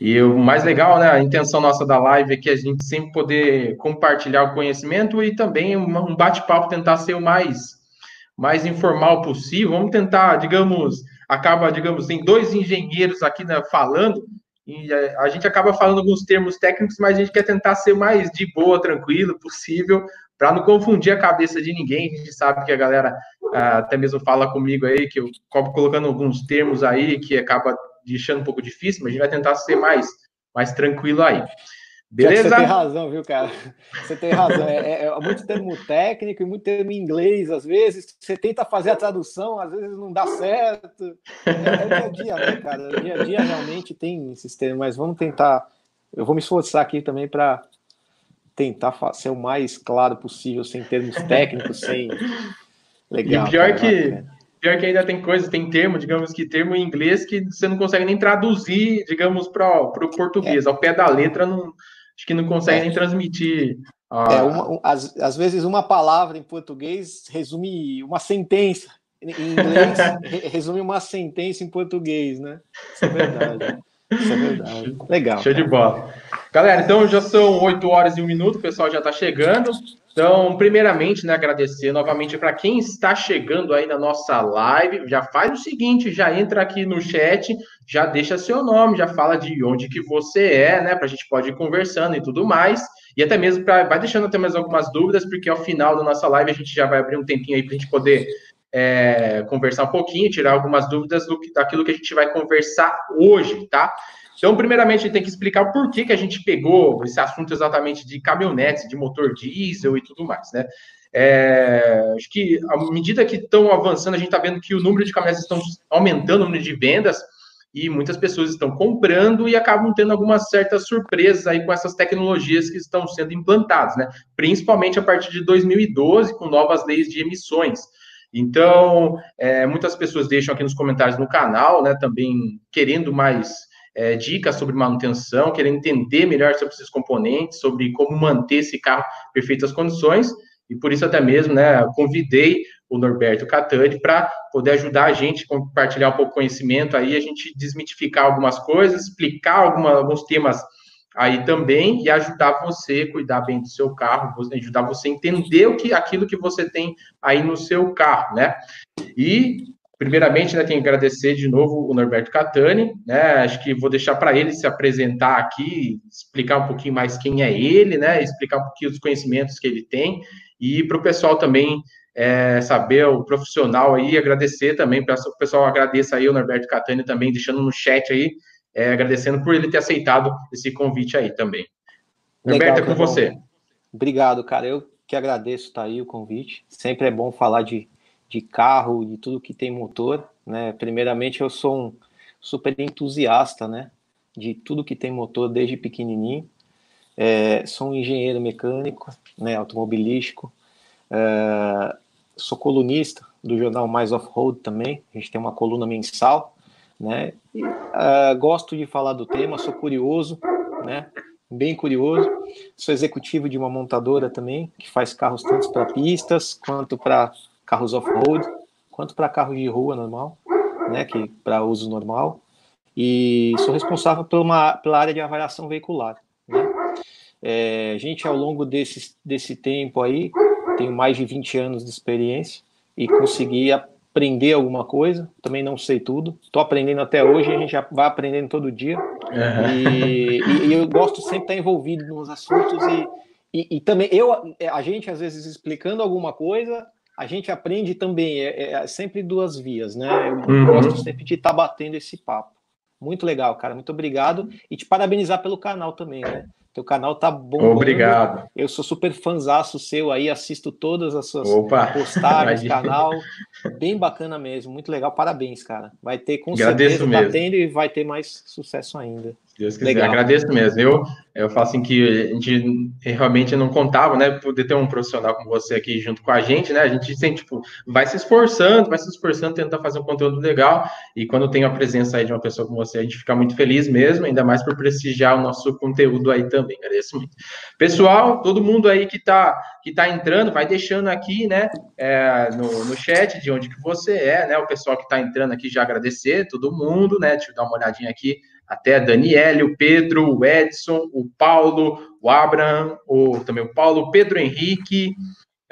E o mais legal, né, a intenção nossa da live é que a gente sempre poder compartilhar o conhecimento e também um bate-papo tentar ser o mais mais informal possível. Vamos tentar, digamos, acaba, digamos, tem dois engenheiros aqui né, falando, e a, gente acaba falando alguns termos técnicos, mas a gente quer tentar ser mais de boa, tranquilo possível, para não confundir a cabeça de ninguém. A gente sabe que a galera ah, até mesmo fala comigo aí, que eu acabo colocando alguns termos aí que acaba deixando um pouco difícil, mas a gente vai tentar ser mais, mais tranquilo aí. Beleza? Você tem razão, viu, cara? Você tem razão. É, é, é, muito termo técnico e muito termo em inglês, às vezes. Você tenta fazer a tradução, às vezes não dá certo. É, é dia a dia, né, cara? O dia a dia realmente tem esses termos, mas vamos tentar. Eu vou me esforçar aqui também para tentar ser o mais claro possível, sem termos técnicos, sem. Legal. E pior cara, que. Pior que ainda tem coisas, tem termo, digamos que termo em inglês que você não consegue nem traduzir, digamos, para o português. É. Ao pé da letra, não, acho que não consegue é. nem transmitir. A... É, uma, um, às, vezes uma palavra em português resume uma sentença. Em inglês, resume uma sentença em português, né? Isso é verdade. Isso é verdade. Legal. Show de bola. Galera, então já são 8 horas e um minuto, o pessoal já está chegando. Então, primeiramente, né, agradecer novamente para quem está chegando aí na nossa live. Já faz o seguinte, já entra aqui no chat, já deixa seu nome, já fala de onde que você é, né, para a gente pode ir conversando e tudo mais. E até mesmo para vai deixando até mais algumas dúvidas, porque ao final da nossa live a gente já vai abrir um tempinho aí para a gente poder é, conversar um pouquinho, tirar algumas dúvidas do, daquilo que a gente vai conversar hoje, tá? Então, primeiramente, a gente tem que explicar o porquê que a gente pegou esse assunto exatamente de caminhonetes, de motor diesel e tudo mais, né? É, acho que à medida que estão avançando, a gente está vendo que o número de caminhonetes estão aumentando, o número de vendas, e muitas pessoas estão comprando e acabam tendo algumas certas surpresas aí com essas tecnologias que estão sendo implantadas, né? Principalmente a partir de 2012, com novas leis de emissões. Então, é, muitas pessoas deixam aqui nos comentários no canal, né, também querendo mais é, dicas sobre manutenção, querendo entender melhor sobre esses componentes, sobre como manter esse carro em perfeitas condições, e por isso até mesmo, né, convidei o Norberto Catani para poder ajudar a gente, compartilhar um pouco de conhecimento aí, a gente desmitificar algumas coisas, explicar alguma, alguns temas aí também e ajudar você a cuidar bem do seu carro, ajudar você a entender o que aquilo que você tem aí no seu carro, né? E Primeiramente, né, tenho que agradecer de novo o Norberto Catani, né? Acho que vou deixar para ele se apresentar aqui, explicar um pouquinho mais quem é ele, né? Explicar um pouquinho dos conhecimentos que ele tem e para o pessoal também é, saber o profissional aí, agradecer também, para o pessoal agradeça aí o Norberto Catani também, deixando no chat aí, é, agradecendo por ele ter aceitado esse convite aí também. Legal, Norberto, é com você. Obrigado, cara. Eu que agradeço tá aí o convite. Sempre é bom falar de de carro, de tudo que tem motor, né? Primeiramente, eu sou um super entusiasta, né? De tudo que tem motor desde pequenininho. É, sou um engenheiro mecânico, né? Automobilístico. É, sou colunista do jornal Mais Off-Road também. A gente tem uma coluna mensal, né? E, uh, gosto de falar do tema, sou curioso, né? Bem curioso. Sou executivo de uma montadora também, que faz carros tanto para pistas quanto para carros off-road, quanto para carros de rua normal, né, que para uso normal. E sou responsável por uma, pela área de avaliação veicular. Né? É, gente, ao longo desse, desse tempo aí, tenho mais de 20 anos de experiência e consegui aprender alguma coisa. Também não sei tudo. Estou aprendendo até hoje, a gente já vai aprendendo todo dia. Uhum. E, e, e, eu gosto sempre de estar envolvido nos assuntos e, e, e, também eu, a gente às vezes explicando alguma coisa, a gente aprende também, é, é sempre duas vias, né? Eu uhum. gosto sempre de estar tá batendo esse papo. Muito legal, cara. Muito obrigado. E te parabenizar pelo canal também, né? Teu canal tá bom. Obrigado. Eu sou super fanzaço seu aí, assisto todas as suas Opa. postagens canal. Bem bacana mesmo, muito legal. Parabéns, cara. Vai ter com Agradeço certeza, tá tendo e vai ter mais sucesso ainda. Deus quiser. Legal. Agradeço mesmo. Eu, eu falo assim que a gente realmente não contava, né? Poder ter um profissional como você aqui junto com a gente, né? A gente sempre, tipo, vai se esforçando, vai se esforçando, tentar fazer um conteúdo legal. E quando tem a presença aí de uma pessoa como você, a gente fica muito feliz mesmo, ainda mais por prestigiar o nosso conteúdo aí também. Agradeço muito. Pessoal, todo mundo aí que tá, que tá entrando, vai deixando aqui, né? É, no, no chat de onde que você é, né? O pessoal que tá entrando aqui já agradecer, todo mundo, né? Deixa eu dar uma olhadinha aqui até Daniele, o Pedro, o Edson, o Paulo, o Abraham, o, também o Paulo, o Pedro Henrique,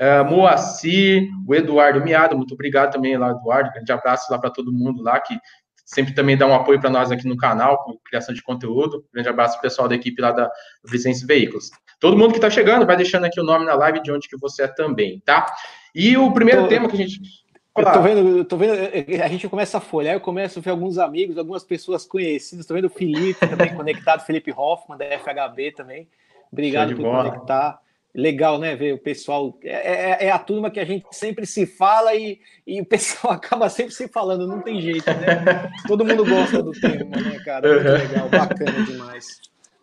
uh, Moacir, o Eduardo Miado, muito obrigado também lá, Eduardo, grande abraço lá para todo mundo lá que sempre também dá um apoio para nós aqui no canal, com criação de conteúdo. Grande abraço pessoal da equipe lá da Vicente Veículos. Todo mundo que está chegando, vai deixando aqui o nome na live de onde que você é também, tá? E o primeiro tô, tema que a gente. Eu tô vendo, eu tô vendo, a gente começa a folhar, eu começo a ver alguns amigos, algumas pessoas conhecidas, estou vendo o Felipe também conectado, Felipe Hoffman, da FHB também. Obrigado por bola. conectar legal, né? Ver o pessoal. É, é, é, a turma que a gente sempre se fala e, e o pessoal acaba sempre se falando, não tem jeito, né? Todo mundo gosta do tema, né, cara? Muito legal, bacana demais.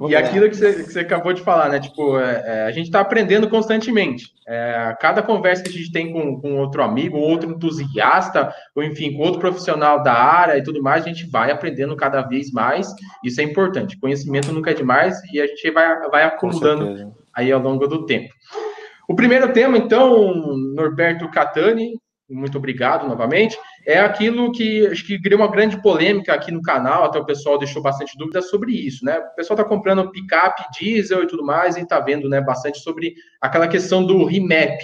E aquilo que você, que você, acabou de falar, né? Tipo, é, é a gente está aprendendo constantemente. É, cada conversa que a gente tem com, com outro amigo, outro entusiasta, ou enfim, com outro profissional da área e tudo mais, a gente vai aprendendo cada vez mais. Isso é importante. Conhecimento nunca é demais e a gente vai, vai acumulando aí ao longo do tempo. O primeiro tema, então, Norberto Catani, muito obrigado novamente, é aquilo que acho que criou uma grande polêmica aqui no canal, até o pessoal deixou bastante dúvidas sobre isso, né? O pessoal está comprando picape, diesel e tudo mais, e está vendo né, bastante sobre aquela questão do remap.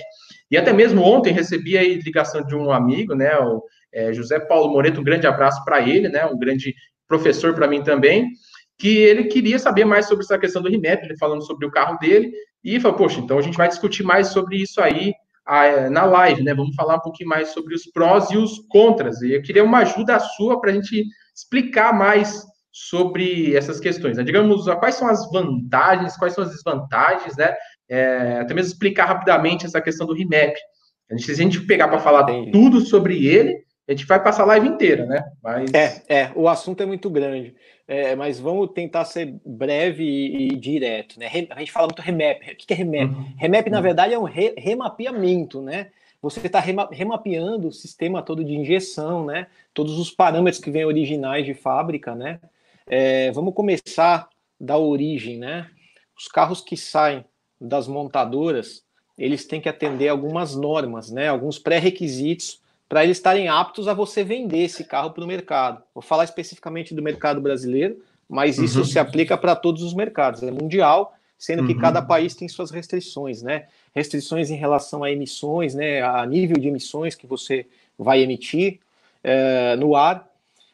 E até mesmo ontem recebi a ligação de um amigo, né? O é, José Paulo Moreto, um grande abraço para ele, né? Um grande professor para mim também que ele queria saber mais sobre essa questão do remap, ele falando sobre o carro dele, e falou, poxa, então a gente vai discutir mais sobre isso aí na live, né? Vamos falar um pouquinho mais sobre os prós e os contras. E eu queria uma ajuda sua para a gente explicar mais sobre essas questões. Né? Digamos, quais são as vantagens, quais são as desvantagens, né? É, até mesmo explicar rapidamente essa questão do remap. A gente, se a gente pegar para falar Entendi. tudo sobre ele, a gente vai passar a live inteira, né? Mas... É, é, o assunto é muito grande é, mas vamos tentar ser breve e, e, direto, né? A gente fala muito remap. O que é remap? Uhum. Remap, na uhum. verdade, é um re remapeamento, né? Você está rema remapeando o sistema todo de injeção, né? Todos os parâmetros que vêm originais de fábrica, né? É, vamos começar da origem, né? Os carros que saem das montadoras, eles têm que atender algumas normas, né? Alguns pré-requisitos para eles estarem aptos a você vender esse carro para o mercado. Vou falar especificamente do mercado brasileiro, mas isso uhum. se aplica para todos os mercados, é mundial, sendo que uhum. cada país tem suas restrições, né? Restrições em relação a emissões, né? A nível de emissões que você vai emitir é, no ar.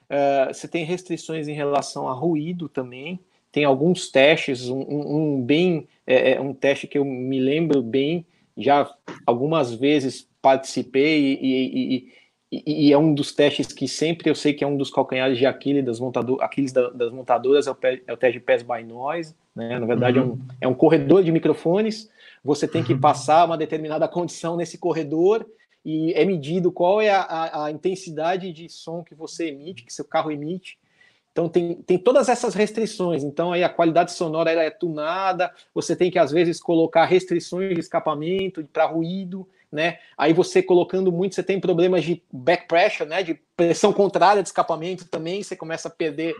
É, você tem restrições em relação a ruído também. Tem alguns testes, um, um, um bem, é, um teste que eu me lembro bem, já algumas vezes participei e, e, e, e, é um dos testes que sempre eu sei que é um dos calcanhares de Aquiles das, montador, Aquiles das montadoras, é o, é o teste de Pass by Noise, né? na verdade uhum. é, um, é um corredor de microfones, você tem que uhum. passar uma determinada condição nesse corredor e é medido qual é a, a, a intensidade de som que você emite, que seu carro emite, então tem, tem todas essas restrições. Então aí a qualidade sonora ela é tunada, você tem que às vezes colocar restrições de escapamento para ruído, né? Aí você colocando muito, você tem problemas de back pressure, né? De pressão contrária de escapamento também, você começa a perder.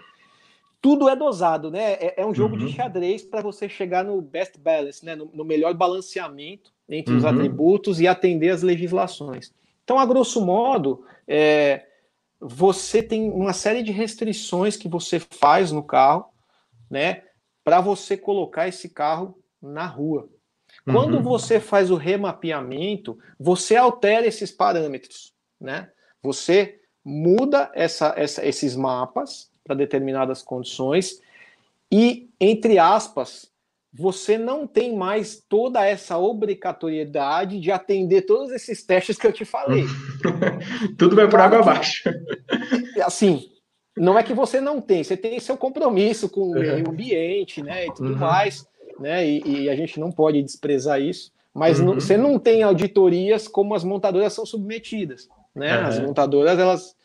Tudo é dosado, né? É, é um jogo uhum. de xadrez para você chegar no best balance, né? No, no melhor balanceamento entre uhum. os atributos e atender as legislações. Então, a grosso modo, é, você tem uma série de restrições que você faz no carro, né? Para você colocar esse carro na rua. Quando uhum. você faz o remapeamento, você altera esses parâmetros, né? Você muda essa, essa, esses mapas para determinadas condições e, entre aspas, você não tem mais toda essa obrigatoriedade de atender todos esses testes que eu te falei. Tudo vai por água abaixo. Assim, não é que você não tem, você tem seu compromisso com o meio ambiente, né, e tudo uhum. mais né? E, e, a gente não pode desprezar isso. Mas uhum. não, você não tem auditorias como as montadoras são submetidas, né? Uhum. As montadoras elas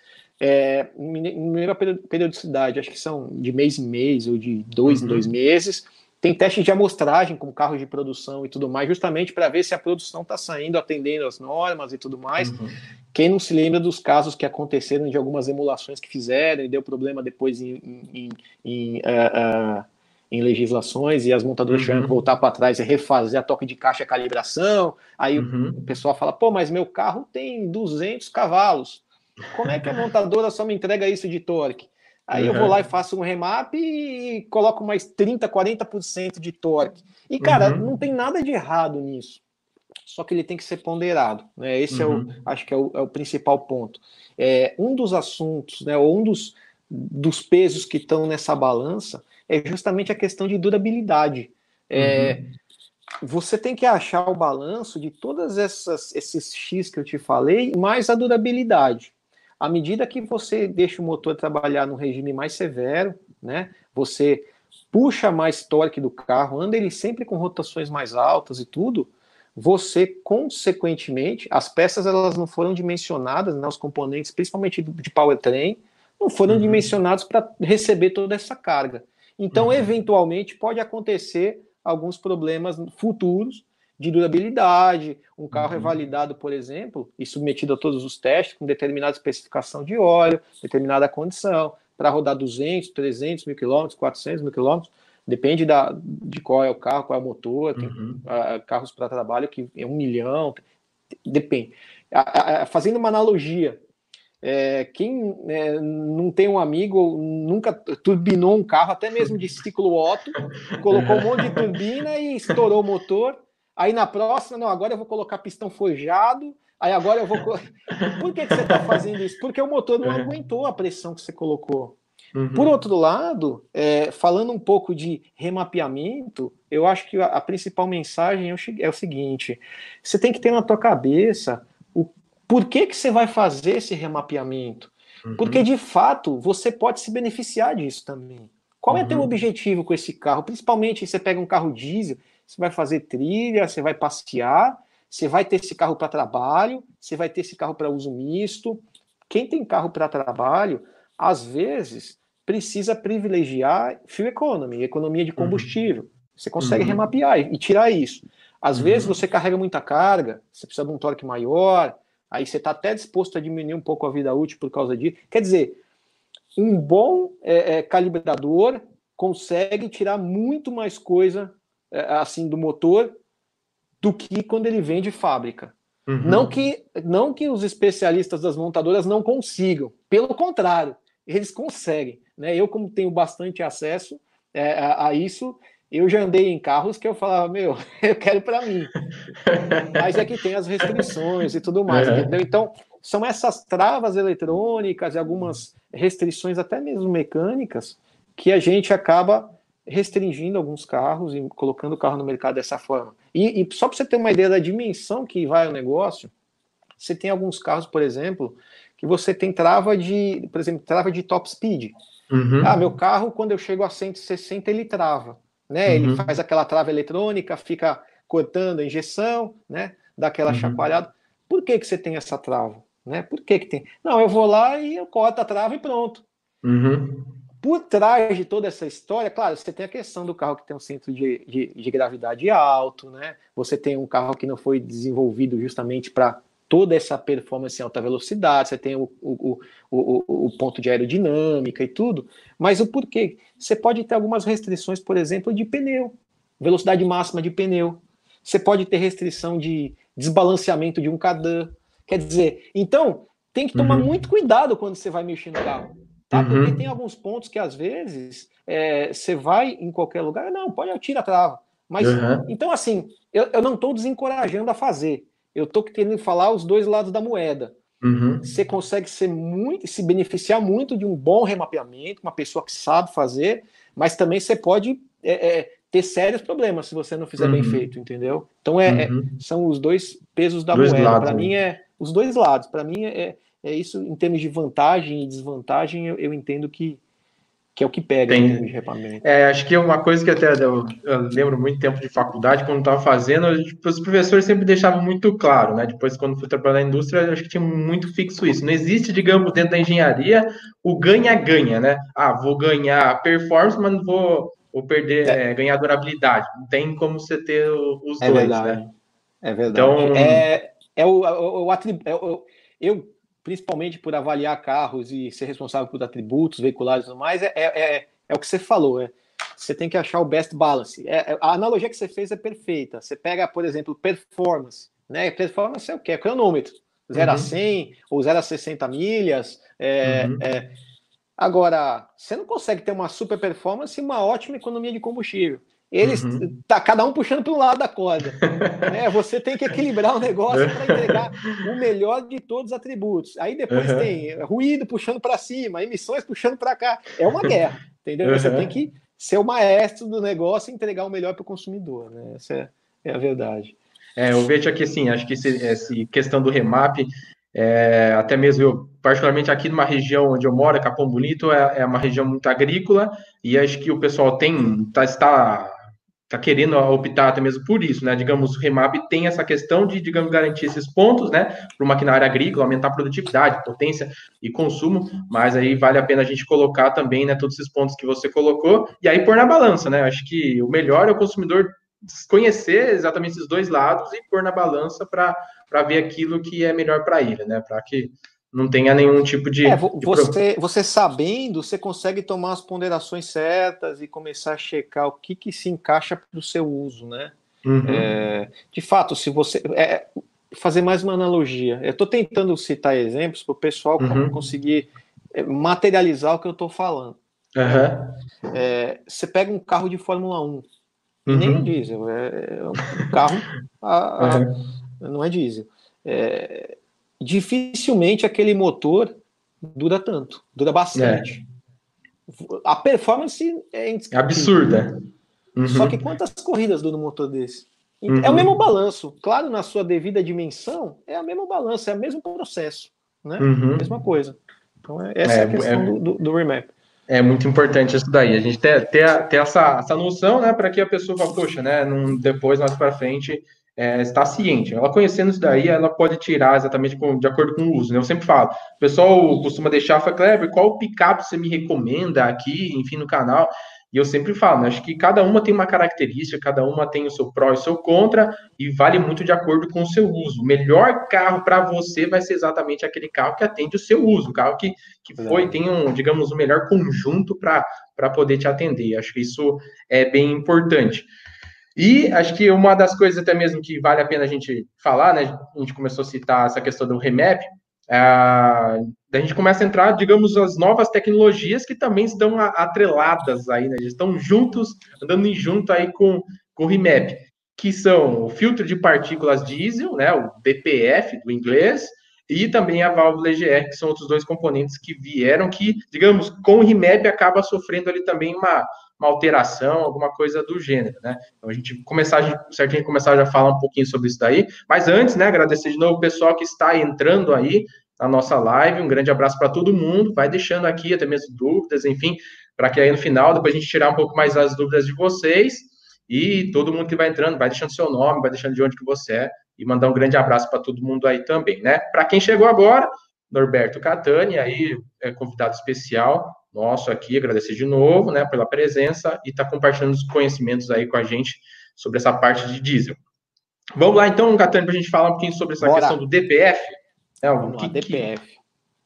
é, em periodicidade, acho que são de mês em mês ou de dois uhum. em dois meses. Tem testes de amostragem com carros de produção e tudo mais, justamente para ver se a produção está saindo, atendendo as normas e tudo mais. Uhum. Quem não se lembra dos casos que aconteceram de algumas emulações que fizeram e deu problema depois em, em, em uh, uh, em legislações e as montadoras uhum. tiveram que voltar para trás e refazer a toque de caixa e calibração. Aí uhum. o pessoal fala: pô, mas meu carro tem 200 cavalos. Como é que a montadora só me entrega isso de torque? Aí uhum. eu vou lá e faço um remap e coloco mais 30, 40% de torque. E, cara, uhum. não tem nada de errado nisso. Só que ele tem que ser ponderado. Né? Esse uhum. é o, uhum. acho que é o, é o principal ponto. É, um dos assuntos, né, ou um dos, dos pesos que estão nessa balança é justamente a questão de durabilidade. É, uhum. Você tem que achar o balanço de todas essas esses X que eu te falei, mais a durabilidade. À medida que você deixa o motor trabalhar num regime mais severo, né, você puxa mais torque do carro, anda ele sempre com rotações mais altas e tudo, você consequentemente, as peças elas não foram dimensionadas, né, os componentes, principalmente de powertrain, não foram uhum. dimensionados para receber toda essa carga. Então, uhum. eventualmente, pode acontecer alguns problemas futuros de durabilidade. Um carro é uhum. é validado, por exemplo, e submetido a todos os testes com determinada especificação de óleo, determinada condição, para rodar 200, 300 mil quilômetros, 400 mil quilômetros. Depende da, de qual é o carro, qual é o motor. Tem uhum. uh, carros para trabalho que é um milhão. Depende. Uh, uh, fazendo uma analogia, é, quem é, não tem um amigo, nunca turbinou um carro, até mesmo de ciclo Otto, colocou um monte de turbina e estourou o motor. Aí na próxima, não, agora eu vou colocar pistão forjado. Aí agora eu vou. Por que, que você está fazendo isso? Porque o motor não é. aguentou a pressão que você colocou. Uhum. Por outro lado, é, falando um pouco de remapeamento, eu acho que a, a principal mensagem é o, é o seguinte: você tem que ter na tua cabeça por que, que você vai fazer esse remapeamento? Uhum. Porque, de fato, você pode se beneficiar disso também. Qual uhum. é teu objetivo com esse carro? Principalmente, você pega um carro diesel, você vai fazer trilha, você vai passear, você vai ter esse carro para trabalho, você vai ter esse carro para uso misto. Quem tem carro para trabalho, às vezes, precisa privilegiar fuel economy, economia de uhum. combustível. Uhum. Você consegue uhum. remapear e, tirar isso. Às vezes, uhum. você carrega muita carga, você precisa de um torque maior, Aí você está até disposto a diminuir um pouco a vida útil por causa disso. Quer dizer, um bom é, é, calibrador consegue tirar muito mais coisa é, assim do motor do que quando ele vem de fábrica. Uhum. Não, que, não que os especialistas das montadoras não consigam, pelo contrário, eles conseguem. Né? Eu, como tenho bastante acesso é, a, a isso, eu já andei em carros que eu falava, meu, eu quero para mim. Mas é que tem as restrições e tudo mais, é. entendeu? Então, são essas travas eletrônicas e algumas restrições, até mesmo mecânicas, que a gente acaba restringindo alguns carros e colocando o carro no mercado dessa forma. E, e só para você ter uma ideia da dimensão que vai o negócio, você tem alguns carros, por exemplo, que você tem trava de, por exemplo, trava de top speed. Uhum. Ah, meu carro, quando eu chego a 160, ele trava né? Uhum. Ele faz aquela trava eletrônica, fica cortando a injeção, né? Dá aquela uhum. chacoalhada. Por que, que você tem essa trava? Né? Por que, que tem? Não, eu vou lá e eu corto a trava e pronto. Uhum. Por trás de toda essa história, claro, você tem a questão do carro que tem um centro de, de, de gravidade alto, né? Você tem um carro que não foi desenvolvido justamente para toda essa performance em alta velocidade, você tem o, o, o, o, ponto de aerodinâmica e tudo, mas o porquê? Você pode ter algumas restrições, por exemplo, de pneu, velocidade máxima de pneu. Você pode ter restrição de desbalanceamento de um cardan. Quer dizer, então, tem que tomar uhum. muito cuidado quando você vai mexer no carro. Tá? Uhum. Porque tem alguns pontos que, às vezes, é, você vai em qualquer lugar, não, pode tirar a trava. Mas, uhum. então, assim, eu, eu não estou desencorajando a fazer eu estou querendo falar os dois lados da moeda. Uhum. Você consegue ser muito, se beneficiar muito de um bom remapeamento, uma pessoa que sabe fazer, mas também você pode é, é, ter sérios problemas se você não fizer uhum. bem feito, entendeu? Então é, é, uhum. são os dois pesos da dois moeda. Para mim é os dois lados. Para mim é, é isso em termos de vantagem e desvantagem. Eu, eu entendo que que é o que pega Tem, em de É, acho que é uma coisa que até eu, eu lembro muito tempo de faculdade, quando estava fazendo, tipo, os professores sempre deixavam muito claro, né? Depois, quando fui trabalhar na indústria, acho que tinha muito fixo isso. Não existe, digamos, dentro da engenharia, o ganha-ganha, né? Ah, vou ganhar performance, mas não vou, vou perder, é. É, ganhar durabilidade. Não tem como você ter os é dois, verdade. né? É verdade. Então, é, é o, o, o atributo. É eu principalmente por avaliar carros e ser responsável por atributos veiculares e tudo mais, é, é, é, é o que você falou. É, você tem que achar o best balance. É, é, a analogia que você fez é perfeita. Você pega, por exemplo, performance. Né? Performance é o quê? É cronômetro. 0 uhum. a 100 ou 0 a 60 milhas. É, uhum. é, Agora, você não consegue ter uma super performance e uma ótima economia de combustível. Eles uhum. tá cada um puxando para um lado da corda. né? Você tem que equilibrar o negócio para entregar o melhor de todos os atributos. Aí depois uhum. tem ruído puxando para cima, emissões puxando para cá. É uma guerra, entendeu? Uhum. Você tem que ser o maestro do negócio e entregar o melhor para o consumidor. Né? Essa é, é, a verdade. É, eu vejo aqui assim, acho que essa questão do remap, é, até mesmo eu, particularmente aqui numa região onde eu moro, Capão Bonito, é, é uma região muito agrícola, e acho que o pessoal tem, tá, está está querendo optar até mesmo por isso, né? Digamos, o Remap tem essa questão de, digamos, garantir esses pontos, né, para o maquinário agrícola, aumentar a produtividade, potência e consumo, mas aí vale a pena a gente colocar também, né, todos esses pontos que você colocou e aí pôr na balança, né? Acho que o melhor é o consumidor conhecer exatamente esses dois lados e pôr na balança para ver aquilo que é melhor para ele, né? Para que não tenha nenhum tipo de. É, você, você sabendo, você consegue tomar as ponderações certas e começar a checar o que, que se encaixa para o seu uso, né? Uhum. É, de fato, se você. É, fazer mais uma analogia. Eu estou tentando citar exemplos para o pessoal uhum. conseguir é, materializar o que eu estou falando. Uhum. É, você pega um carro de Fórmula 1, uhum. nem é diesel, é, é um carro. a, a, não é diesel. É, dificilmente aquele motor dura tanto, dura bastante. É. A performance é absurda. Uhum. Só que quantas corridas dura um motor desse? Uhum. É o mesmo balanço. Claro, na sua devida dimensão, é o mesmo balanço, é o mesmo processo. Né? Uhum. Mesma coisa. Então, é, essa é, é a questão é, do, do, do, remap. É muito importante isso daí. A gente ter, ter, ter essa, essa noção, né, para que a pessoa fale, poxa, né, num, depois, mais para frente, é, está ciente. Ela conhecendo isso daí, ela pode tirar exatamente com, de acordo com o uso. Né? Eu sempre falo, o pessoal costuma deixar, fala, Kleber, qual picape você me recomenda aqui, enfim, no canal? E eu sempre falo, né? acho que cada uma tem uma característica, cada uma tem o seu pró e o seu contra, e vale muito de acordo com o seu uso. O melhor carro para você vai ser exatamente aquele carro que atende o seu uso, o carro que, que foi, tem um, digamos, o melhor conjunto para poder te atender. Acho que isso é bem importante. E acho que uma das coisas até mesmo que vale a pena a gente falar, né? A gente começou a citar essa questão do remap, é, a gente começa a entrar, digamos, as novas tecnologias que também estão atreladas aí, né? Estão juntos, andando junto aí com, com o remap, que são o filtro de partículas diesel, né? O DPF do inglês, e também a válvula EGR, que são outros dois componentes que vieram, que, digamos, com o remap acaba sofrendo ali também uma, uma alteração, alguma coisa do gênero, né? Então a gente começar, a gente, começar já a falar um pouquinho sobre isso daí, mas antes, né, agradecer de novo o pessoal que está entrando aí na nossa live, um grande abraço para todo mundo, vai deixando aqui até mesmo dúvidas, enfim, para que aí no final, depois a gente tirar um pouco mais as dúvidas de vocês, e todo mundo que vai entrando, vai deixando seu nome, vai deixando de onde que você é, e mandar um grande abraço para todo mundo aí também, né? Para quem chegou agora, Norberto Catani, aí é convidado especial, nosso aqui, agradecer de novo, né, pela presença e estar tá compartilhando os conhecimentos aí com a gente sobre essa parte de diesel. Vamos lá, então, Catane, para a gente falar um pouquinho sobre essa Bora. questão do DPF. É, o que, DPF. Que,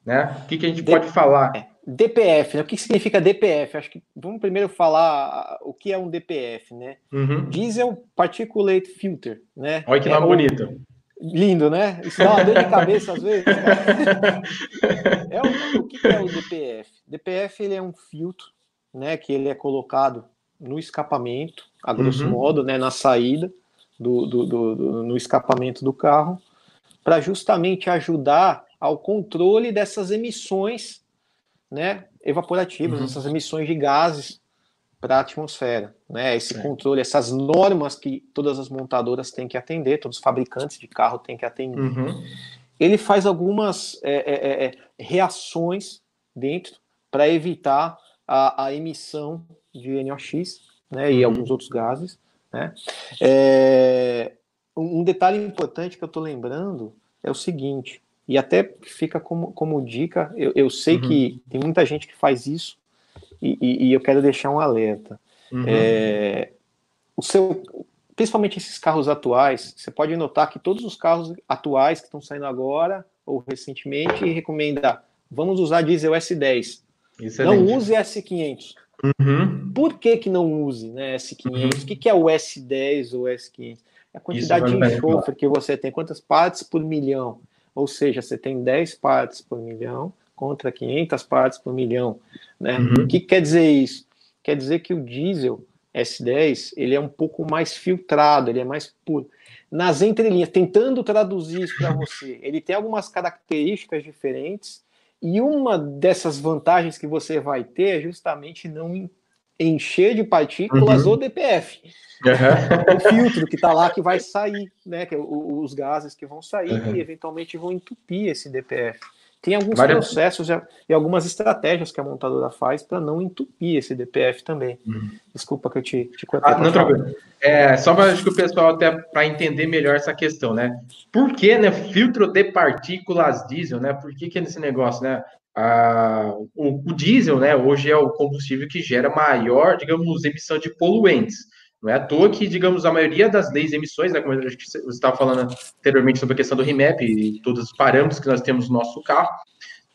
né, o que, que a gente D pode falar? É, DPF, né? O que significa DPF? Acho que vamos primeiro falar o que é um DPF, né? Uhum. Diesel Particulate Filter, né? Olha que nome é bonito. Lindo, né? Isso dá uma dor de cabeça às vezes. é o, o que é o DPF? DPF ele é um filtro, né? Que ele é colocado no escapamento, a grosso uhum. modo, né? Na saída do, do, do, do no escapamento do carro, para justamente ajudar ao controle dessas emissões, né? Evaporativas, uhum. essas emissões de gases para a atmosfera, né? Esse é. controle, essas normas que todas as montadoras têm que atender, todos os fabricantes de carro têm que atender. Uhum. Ele faz algumas é, é, reações dentro para evitar a, a, emissão de NOx, né? E uhum. alguns outros gases, né? É, um detalhe importante que eu estou lembrando é o seguinte, e até fica como, como dica, eu, eu sei uhum. que tem muita gente que faz isso, e, e, e eu quero deixar um alerta. Uhum. É, o seu, principalmente esses carros atuais, você pode notar que todos os carros atuais que estão saindo agora ou recentemente recomenda vamos usar diesel S10. Excelente. Não use S500. Uhum. Por que, que não use né, S500? Uhum. O que, que é o S10 ou S500? É a quantidade de enxofre que você tem, quantas partes por milhão. Ou seja, você tem 10 partes por milhão contra 500 partes por milhão. Né? Uhum. O que quer dizer isso? Quer dizer que o diesel S10 ele é um pouco mais filtrado, ele é mais puro. Nas entrelinhas, tentando traduzir isso para você, ele tem algumas características diferentes e uma dessas vantagens que você vai ter é justamente não encher de partículas uhum. o DPF. Uhum. O filtro que está lá que vai sair, né? Que é os gases que vão sair uhum. e eventualmente vão entupir esse DPF. Tem alguns Várias... processos e algumas estratégias que a montadora faz para não entupir esse DPF também. Uhum. Desculpa que eu te, te Ah, não, tranquilo. É, só para o pessoal até para entender melhor essa questão, né? Por que, né, filtro de partículas diesel, né? Por que que é nesse negócio, né? Ah, o, o, diesel, né, hoje é o combustível que gera maior, digamos, emissão de poluentes. Não é à toa que, digamos, a maioria das leis de emissões, né, como você estava falando anteriormente sobre a questão do REMAP e todos os parâmetros que nós temos no nosso carro,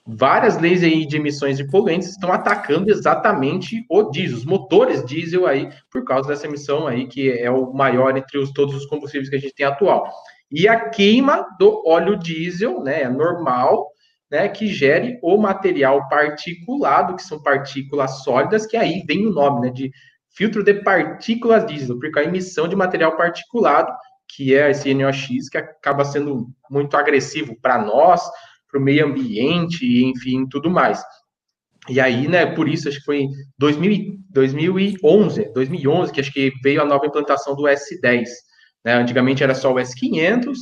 várias leis aí de emissões de poluentes estão atacando exatamente o diesel, os motores diesel aí, por causa dessa emissão aí, que é o maior entre os, todos os combustíveis que a gente tem atual. E a queima do óleo diesel, né, é normal, né, que gere o material particulado, que são partículas sólidas, que aí vem o nome, né, de filtro de partículas diesel, porque a emissão de material particulado, que é esse NOx, que acaba sendo muito agressivo para nós, para o meio ambiente, enfim, tudo mais. E aí, né, por isso, acho que foi em 2000, 2011, 2011, que acho que veio a nova implantação do S10. Né? Antigamente era só o S500,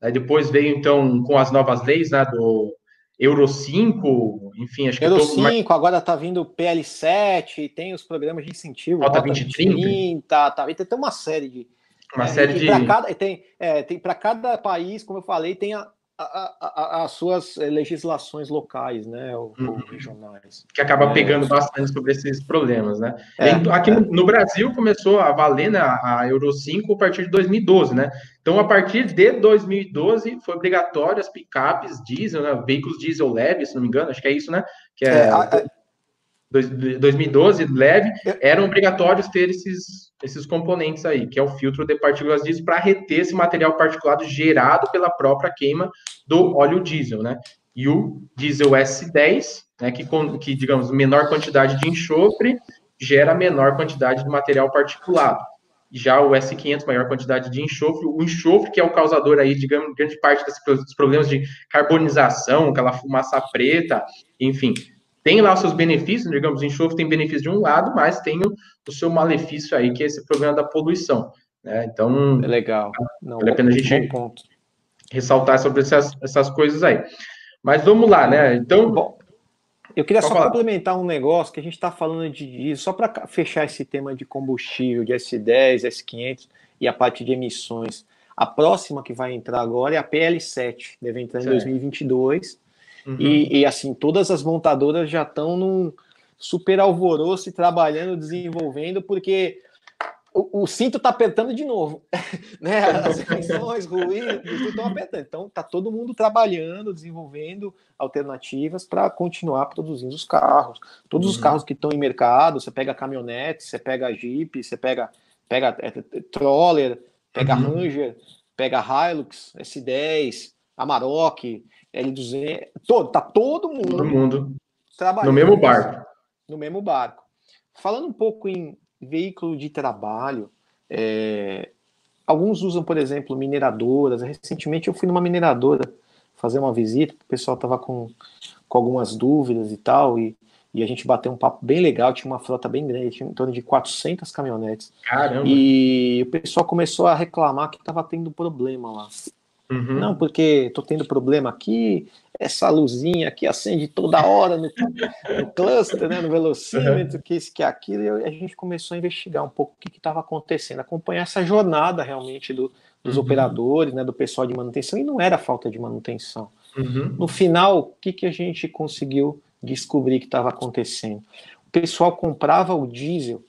aí depois veio, então, com as novas leis, né, do Euro 5, enfim, acho que Euro 5, mais... agora tá vindo o PL7, tem os programas de incentivo, Rota 2030, 2030, tá, tá, tem uma série de uma é, série de para cada tem, é, tem para cada país, como eu falei, tem a, a, a, as suas eh, legislações locais, né, ou, uhum. regionais. Que acaba é, pegando bastante sobre esses problemas, né? É, aqui no, no, Brasil começou a valer né, a Euro 5 a partir de 2012, né? Então, a partir de 2012, foi obrigatório as picapes diesel, né, veículos diesel leve, se não me engano, acho que é isso, né? Que é, é a, 2012, leve, eram obrigatórios ter esses, esses componentes aí, que é o filtro de partículas diesel, para reter esse material particulado gerado pela própria queima do óleo diesel, né? E o diesel S10, né, que, que digamos, menor quantidade de enxofre gera menor quantidade de material particulado. Já o S500, maior quantidade de enxofre, o enxofre que é o causador aí, digamos, grande parte dos problemas de carbonização, aquela fumaça preta, enfim, tem lá os seus benefícios, digamos, o enxofre tem benefício de um lado, mas tem o, o seu malefício aí, que é esse problema da poluição. Né? Então, é legal. Não, vale a pena a gente ressaltar sobre essas, essas coisas aí. Mas vamos lá, né? Então. Bom, eu queria só falar. complementar um negócio que a gente está falando de diesel, só para fechar esse tema de combustível, de S10, S500 e a parte de emissões. A próxima que vai entrar agora é a PL7, deve entrar em certo. 2022. Uhum. E, e, assim, todas as montadoras já estão num super alvoroço e trabalhando, desenvolvendo, porque o, o cinto está apertando de novo. né? As ruídos, estão apertando. Então, está todo mundo trabalhando, desenvolvendo alternativas para continuar produzindo os carros. Todos uhum. os carros que estão em mercado, você pega caminhonete, você pega Jeep, você pega, pega é, é troller, pega uhum. Ranger, pega Hilux, S10, Amarok, L200, todo, tá todo mundo, todo mundo trabalhando no mesmo barco. No mesmo barco. Falando um pouco em veículo de trabalho, é, alguns usam, por exemplo, mineradoras. Recentemente eu fui numa mineradora fazer uma visita, o pessoal estava com, com algumas dúvidas e tal, e, e a gente bateu um papo bem legal, tinha uma frota bem grande, tinha em torno de 400 caminhonetes. Caramba! E o pessoal começou a reclamar que estava tendo problema lá. Uhum. Não, porque tô tendo problema aqui, essa luzinha aqui acende toda hora no, no cluster, né, no velocímetro, uhum. que isso, que aquilo, e a gente começou a investigar um pouco o que estava acontecendo, acompanhar essa jornada realmente do, dos uhum. operadores, né, do pessoal de manutenção, e não era falta de manutenção. Uhum. No final, o que, que a gente conseguiu descobrir que estava acontecendo? O pessoal comprava o diesel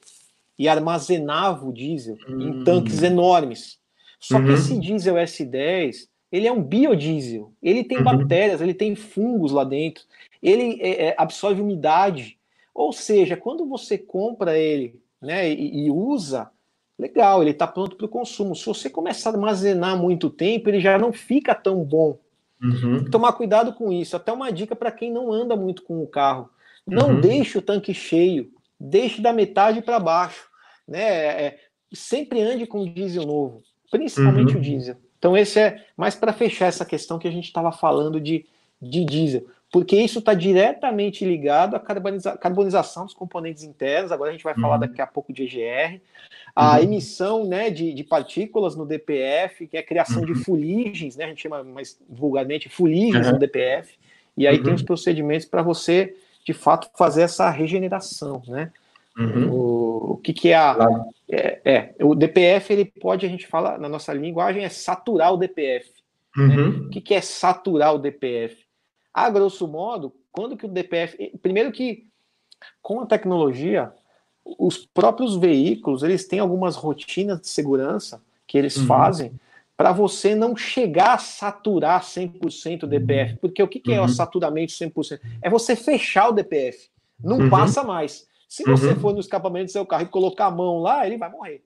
e armazenava o diesel em hum. tanques enormes. Só que esse uhum. diesel S10, ele é um biodiesel. Ele tem uhum. bactérias, ele tem fungos lá dentro, ele é, é, absorve umidade. Ou seja, quando você compra ele né, e, e usa, legal, ele está pronto para o consumo. Se você começar a armazenar muito tempo, ele já não fica tão bom. Uhum. Tomar cuidado com isso. Até uma dica para quem não anda muito com o carro. Não uhum. deixe o tanque cheio, deixe da metade para baixo. Né? É, sempre ande com diesel novo, principalmente uhum. o diesel. Então, esse é mais para fechar essa questão que a gente estava falando de, de diesel porque isso está diretamente ligado à carboniza carbonização dos componentes internos. Agora a gente vai uhum. falar daqui a pouco de EGR, a uhum. emissão né, de, de, partículas no DPF, que é a criação uhum. de fuligens, né, a gente chama mais vulgarmente fuligens no DPF, e aí tem os uhum. procedimentos para você, de fato, fazer essa regeneração. Né? Uhum. O, o, que, que é a. É, é, o DPF, ele pode, a gente fala na nossa linguagem, é saturar o DPF. Né? Uhum. O que, que é saturar o DPF? A grosso modo, quando que o DPF. Primeiro que com a tecnologia, os próprios veículos eles têm algumas rotinas de segurança que eles uhum. fazem para você não chegar a saturar 100% o DPF. Porque o que, que é o uhum. saturamento 100%? É você fechar o DPF. Não uhum. passa mais. Se você uhum. for no escapamento do seu carro e colocar a mão lá, ele vai morrer.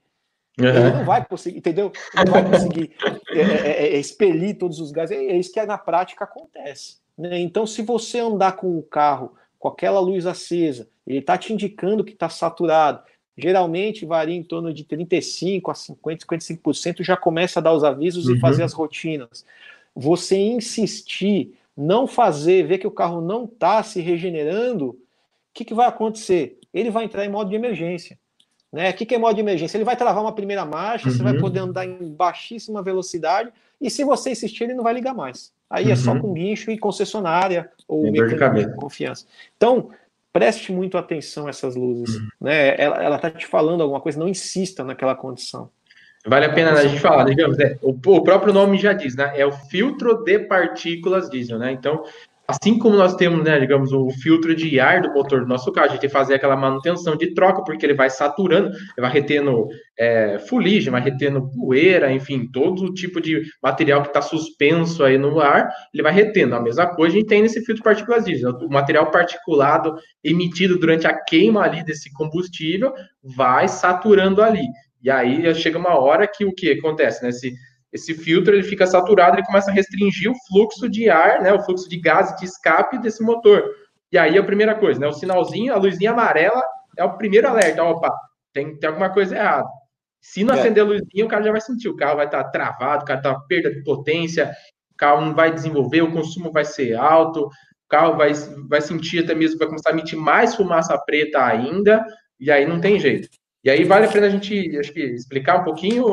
Uhum. Ele não vai conseguir, entendeu? Não vai conseguir é, é, é, é, expelir todos os gases. É isso que na prática acontece. Né? Então, se você andar com o carro com aquela luz acesa, ele está te indicando que está saturado. Geralmente varia em torno de 35% a 50%, 55%, já começa a dar os avisos uhum. e fazer as rotinas. Você insistir, não fazer, ver que o carro não está se regenerando, o que, que vai acontecer? Ele vai entrar em modo de emergência. Né? O que, que é modo de emergência? Ele vai travar uma primeira marcha, uhum. você vai uhum. poder andar em baixíssima velocidade, e se você insistir, ele não vai ligar mais. Aí uhum. é só uhum. com guincho e concessionária ou mecânico de confiança. Então, preste muito atenção a essas luzes. Uhum. Né? Ela está te falando alguma coisa, não insista naquela condição. Vale a pena a gente falar, digamos, né? o, o, próprio nome já diz, né? É o filtro de partículas diesel, né? Então, Assim como nós temos, né, digamos, o filtro de ar do motor do nosso carro, a gente tem que fazer aquela manutenção de troca, porque ele vai saturando, ele vai retendo é, fuligem, vai retendo poeira, enfim, todo tipo de material que está suspenso aí no ar, ele vai retendo. A mesma coisa a gente tem nesse filtro de partículas diesel. O material particulado emitido durante a queima ali desse combustível vai saturando ali. E aí chega uma hora que o que acontece, né? Se esse filtro ele fica saturado, ele começa a restringir o fluxo de ar, né, o fluxo de gás de escape desse motor. E aí a primeira coisa, né, o sinalzinho, a luzinha amarela é o primeiro alerta, opa, tem, tem alguma coisa errada. Se não é. acender a luzinha, o cara já vai sentir, o carro vai estar travado, o carro está perda de potência, o carro não vai desenvolver, o consumo vai ser alto, o carro vai, vai sentir até mesmo, vai começar a emitir mais fumaça preta ainda, e aí não tem jeito. E aí vale a pena a gente, acho que, explicar um pouquinho,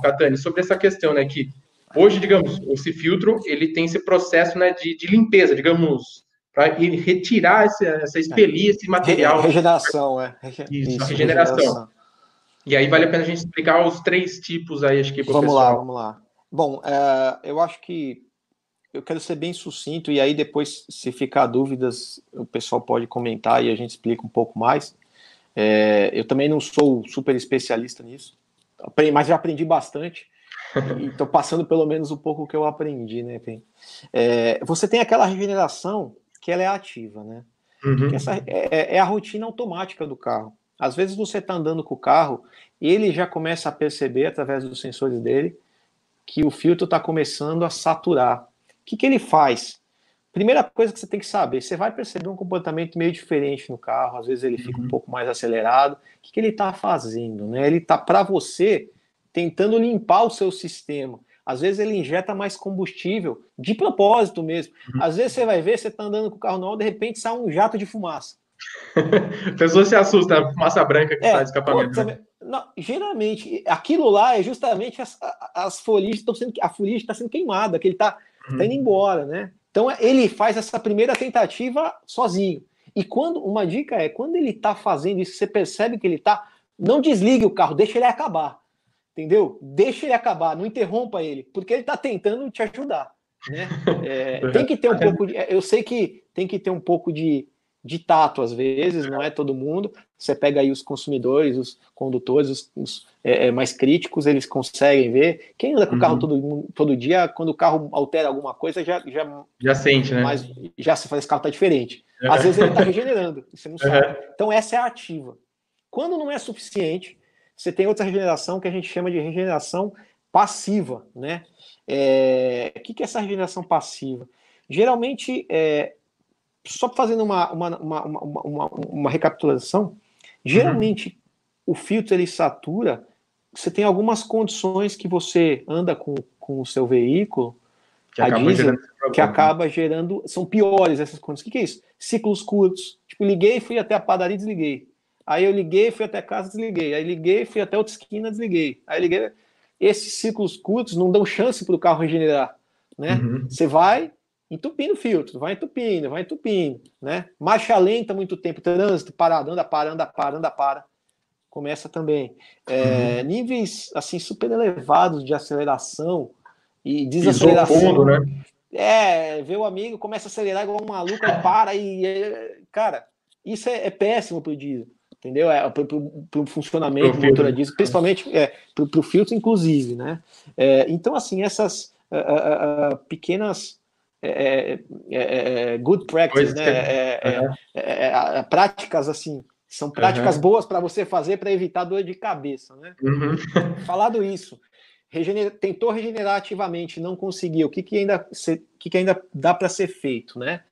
Catani, sobre essa questão, né? Que hoje, digamos, esse filtro, ele tem esse processo né, de, de limpeza, digamos, para retirar essa, essa expelir esse material. Regeneração, é. Isso, Isso regeneração. regeneração. E aí vale a pena a gente explicar os três tipos aí, acho que Vamos lá, vamos lá. Bom, é, eu acho que eu quero ser bem sucinto e aí depois, se ficar dúvidas, o pessoal pode comentar e a gente explica um pouco mais. É, eu também não sou super especialista nisso, mas já aprendi bastante. estou passando pelo menos um pouco que eu aprendi, né, É, você tem aquela regeneração que ela é ativa, né? Uhum. Essa é, é, é, a rotina automática do carro. Às vezes você está andando com o carro e ele já começa a perceber, através dos sensores dele, que o filtro está começando a saturar. O que, que ele faz? Primeira coisa que você tem que saber, você vai perceber um comportamento meio diferente no carro, às vezes ele fica uhum. um pouco mais acelerado. O que, que ele está fazendo? Né? Ele está, para você, tentando limpar o seu sistema. Às vezes ele injeta mais combustível, de propósito mesmo. Uhum. Às vezes você vai ver, você está andando com o carro novo, de repente sai um jato de fumaça. a pessoa se assusta, a fumaça branca que é, sai do escapamento. Pô, né? não, geralmente, aquilo lá é justamente as, as folhas estão sendo. A folha está sendo queimada, que ele está uhum. tá indo embora, né? Então ele faz essa primeira tentativa sozinho. E quando uma dica é quando ele está fazendo isso, você percebe que ele está, não desligue o carro, deixa ele acabar, entendeu? Deixa ele acabar, não interrompa ele, porque ele está tentando te ajudar. Né? É, tem que ter um pouco de, eu sei que tem que ter um pouco de de tato às vezes, não é todo mundo. Você pega aí os consumidores, os condutores, os, os é, é mais críticos, eles conseguem ver. Quem anda com o carro uhum. todo, todo dia, quando o carro altera alguma coisa, já já, já sente, né? Mas já se faz esse carro tá diferente. Uhum. Às vezes ele está regenerando, você não sabe. Uhum. Então essa é a ativa. Quando não é suficiente, você tem outra regeneração que a gente chama de regeneração passiva, né? É, o que, que é essa regeneração passiva? Geralmente, é, só fazendo uma, uma, uma, uma, uma recapitulação, geralmente uhum. o filtro ele satura, você tem algumas condições que você anda com, com o seu veículo, que a acaba diesel, que acaba gerando, são piores essas condições. O que, que é isso? Ciclos curtos. Tipo, liguei, fui até a padaria, desliguei. Aí eu liguei, fui até casa, desliguei. Aí liguei, fui até outra esquina, desliguei. Aí liguei. Esses ciclos curtos não dão chance para o carro regenerar, né? Uhum. Você vai, entupindo o filtro, vai entupindo, vai entupindo, né? Marcha lenta muito tempo, trânsito, parado, anda, para, anda, para, anda, para. Começa também. É, uhum. Níveis, assim, super elevados de aceleração e desaceleração. Fundo, né? É, vê o amigo, começa a acelerar igual um maluco, e para, e, cara, isso é, é péssimo pro diesel, entendeu? É, pro, pro, pro funcionamento do motor a diesel, principalmente é, pro, pro filtro, inclusive, né? É, então, assim, essas uh, uh, uh, pequenas é, é, é, good practice, né? Uhum. práticas assim, são práticas uhum. boas para você fazer para evitar dor de cabeça, né? Uhum. Falado isso, regener... tentou regenerar ativamente, não conseguiu. O que, que ainda se... o que, que ainda dá para ser feito, né?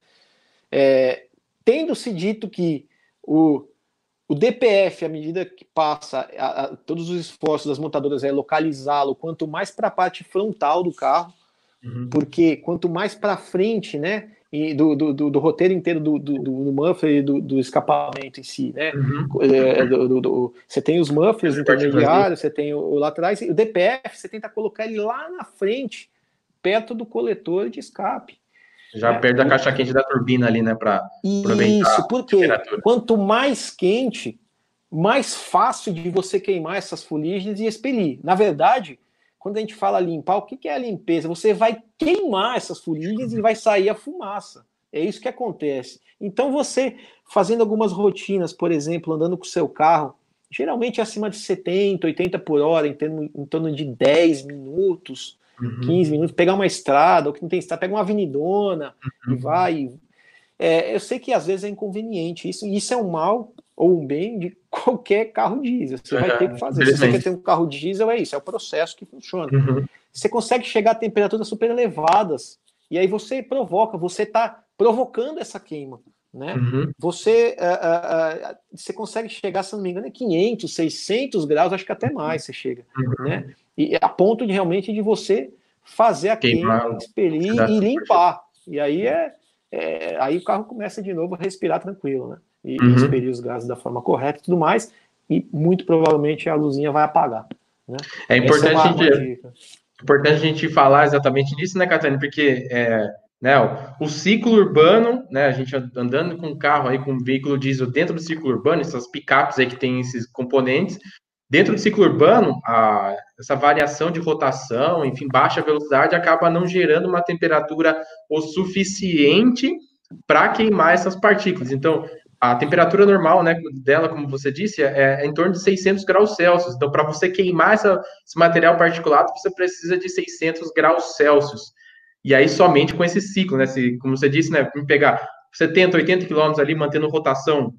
É... Tendo se dito que o, o DPF, à medida que passa, a, a, todos os esforços das montadoras é localizá-lo quanto mais para a parte frontal do carro, Uhum. Porque quanto mais para frente, né, e do, do, do, do, roteiro inteiro do, do, do muffler e do, do escapamento em si, né? Uhum. É, do, do, você tem os mufflers intermediários, você tem o, o lá atrás, e o DPF você tenta colocar ele lá na frente, perto do coletor de escape. Já é, perde a caixa quente da turbina ali, né? Para Isso, porque quanto mais quente, mais fácil de você queimar essas fuligens e expelir. Na verdade, quando a gente fala limpar, o que é a limpeza? Você vai queimar essas folhinhas e vai sair a fumaça. É isso que acontece. Então, você fazendo algumas rotinas, por exemplo, andando com o seu carro, geralmente acima de 70, 80 por hora, em, termo, em torno de 10 minutos, uhum. 15 minutos, pegar uma estrada, ou que não tem estrada, pega uma avenidona uhum. e vai. É, eu sei que às vezes é inconveniente isso, e isso é um mal ou um bem de qualquer carro diesel. Você vai ter que fazer. Se você quer ter um carro diesel, é isso, é o processo que funciona. Uhum. Você consegue chegar a temperaturas super elevadas, e aí você provoca, você está provocando essa queima. Né? Uhum. Você, uh, uh, uh, você consegue chegar, se não me engano, a 500, 600 graus, acho que até mais você chega. Uhum. Né? E a ponto de realmente de você fazer a Queimar, queima, expelir e limpar. E aí é, é, aí o carro começa de novo a respirar tranquilo, né? E, uhum. expelir os gases da forma correta e tudo mais, e muito provavelmente a luzinha vai apagar. Né? É importante, é uma, a gente, importante a gente falar exatamente disso, né, Catane? Porque é, né, o, o, ciclo urbano, né, a gente andando com um carro aí, com um veículo diesel dentro do ciclo urbano, essas picapes aí que tem esses componentes, dentro do ciclo urbano, a, essa variação de rotação, enfim, baixa velocidade, acaba não gerando uma temperatura o suficiente para queimar essas partículas. Então, a temperatura normal né, dela, como você disse, é, é em torno de 600 graus Celsius. Então, para você queimar essa, esse material particulado, você precisa de 600 graus Celsius. E aí, somente com esse ciclo, né? Se, como você disse, né? Pegar 70, 80 quilômetros ali, mantendo rotação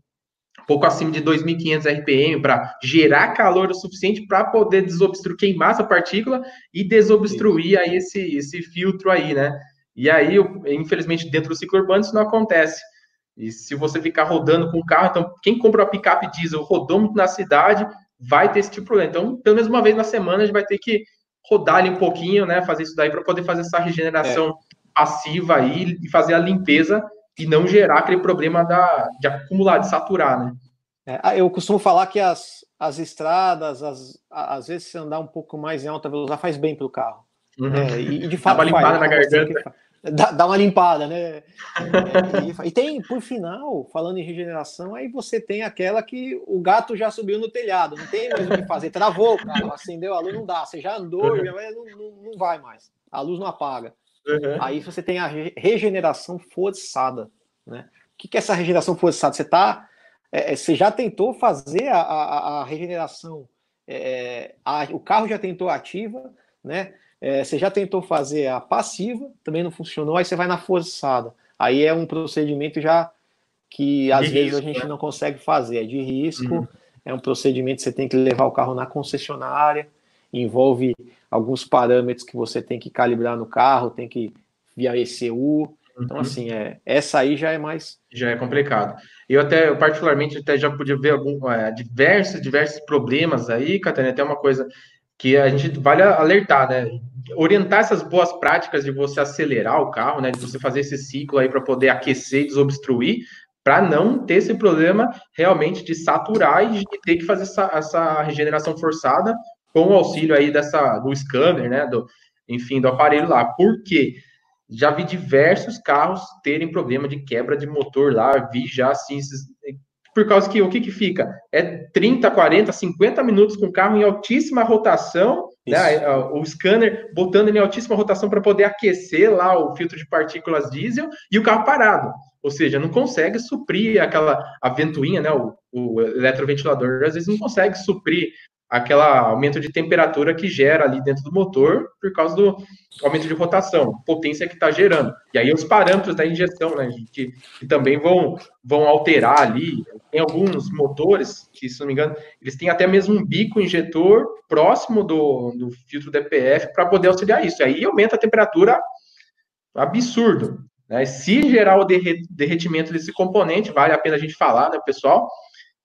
um pouco acima de 2.500 RPM para gerar calor o suficiente para poder desobstruir, queimar essa partícula e desobstruir aí esse, esse filtro aí, né? E aí, infelizmente, dentro do ciclo urbano isso não acontece. E se você ficar rodando com o carro, então quem compra uma picape diesel rodou muito na cidade, vai ter esse tipo de problema. Então, pelo menos uma vez na semana, a gente vai ter que rodar ali um pouquinho, né? Fazer isso daí para poder fazer essa regeneração é. passiva aí e fazer a limpeza e não gerar aquele problema da, de acumular, de saturar, né? É, ah, eu costumo falar que as, as estradas, as, às vezes, se andar um pouco mais em alta velocidade, faz bem para o carro. Uhum. É, e, de fato, limpada na garganta dá, dá uma limpada, né? e, e, tem, por final, falando em regeneração, aí você tem aquela que o gato já subiu no telhado, não tem mais o que fazer, travou, cara, acendeu a luz, não dá, você já andou, já não, não, não vai mais, a luz não apaga. Uhum. Aí você tem a regeneração forçada, né? O que, que é essa regeneração forçada? Você tá, é, é, você já tentou fazer a, a, a regeneração, é, a, o carro já tentou ativa, né? É, você já tentou fazer a passiva, também não funcionou, aí você vai na forçada. Aí é um procedimento já que às de vezes risco, a gente né? não consegue fazer, é de risco, uhum. é um procedimento que você tem que levar o carro na concessionária. envolve alguns parâmetros que você tem que calibrar no carro, tem que via ECU. Então, uhum. assim, é, essa aí já é mais. Já é complicado. Eu até, eu particularmente, até já podia ver algum, é, diversos, diversos problemas aí, Catarina, até uma coisa que a gente vale alertar, né? Orientar essas boas práticas de você acelerar o carro, né? De você fazer esse ciclo aí para poder aquecer e desobstruir, para não ter esse problema realmente de saturar e de ter que fazer essa, essa regeneração forçada com o auxílio aí dessa do scanner, né? Do, enfim, do aparelho lá. Por quê? Já vi diversos carros terem problema de quebra de motor lá, vi já assim, por causa que o que, que fica? É 30, 40, 50 minutos com o carro em altíssima rotação, né? o scanner botando ele em altíssima rotação para poder aquecer lá o filtro de partículas diesel e o carro parado. Ou seja, não consegue suprir aquela a ventoinha, né? O, o eletroventilador às vezes não consegue suprir aquele aumento de temperatura que gera ali dentro do motor por causa do aumento de rotação, potência que está gerando. E aí os parâmetros da injeção, né, que, que, também vão, vão alterar ali. Tem alguns motores que, se não me engano, eles têm até mesmo um bico injetor próximo do, do filtro DPF para poder auxiliar isso. E aí aumenta a temperatura absurdo. Né? Se gerar o derretimento desse componente, vale a pena a gente falar, né, pessoal?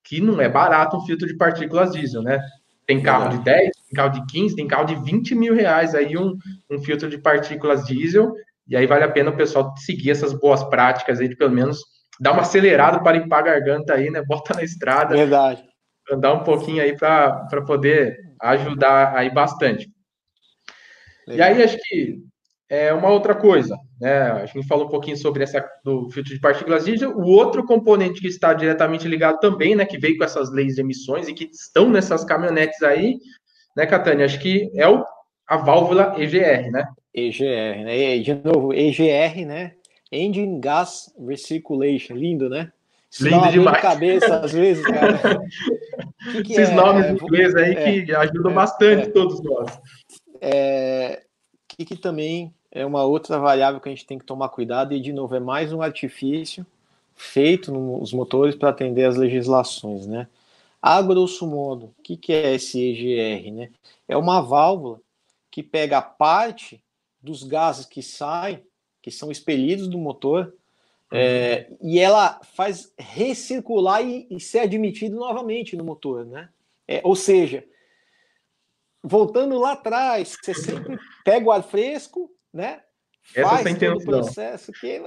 que não é barato um filtro de partículas diesel, né? Tem carro de 10, tem carro de 15, tem carro de 20 mil reais aí, um, um filtro de partículas diesel. E aí vale a pena o pessoal seguir essas boas práticas aí, de pelo menos dar uma acelerada para limpar a garganta aí, né? Bota na estrada. Verdade. Andar um pouquinho aí para poder ajudar aí bastante. Legal. E aí, acho que é uma outra coisa, né? A gente falou um pouquinho sobre essa do filtro de partículas diesel. O outro componente que está diretamente ligado também, né, que veio com essas leis de emissões e que estão nessas caminhonetes aí, né, Catânia? Acho que é o, a válvula EGR, né? EGR, né? E, de novo, EGR, né? Engine Gas Recirculation, lindo, né? Isso lindo demais. cabeça às vezes, cara. que que Esses é? nomes em inglês aí é, que ajudam é, bastante é. todos nós. É, que, que também é uma outra variável que a gente tem que tomar cuidado, e de novo, é mais um artifício feito nos motores para atender às legislações, né? A grosso modo, o que, que é esse EGR, né? É uma válvula que pega parte dos gases que saem, que são expelidos do motor, é, e ela faz recircular e, e, ser admitido novamente no motor, né? É, ou seja, voltando lá atrás, você sempre pega o ar fresco, né? Essa faz todo o processo que,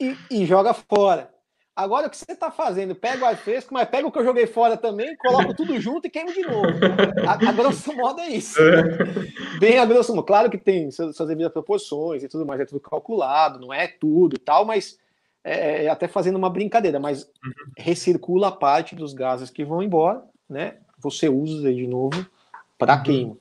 e, e joga fora. Agora o que você está fazendo? Pega o ar fresco, mas pega o que eu joguei fora também, coloco tudo junto e queima de novo. A, a grosso modo é isso. Bem a grosso modo. Claro que tem suas, suas devidas proporções e tudo mais, é tudo calculado, não é tudo e tal, mas é, é até fazendo uma brincadeira, mas uhum. recircula a parte dos gases que vão embora, né? Você usa de novo para uhum. queima.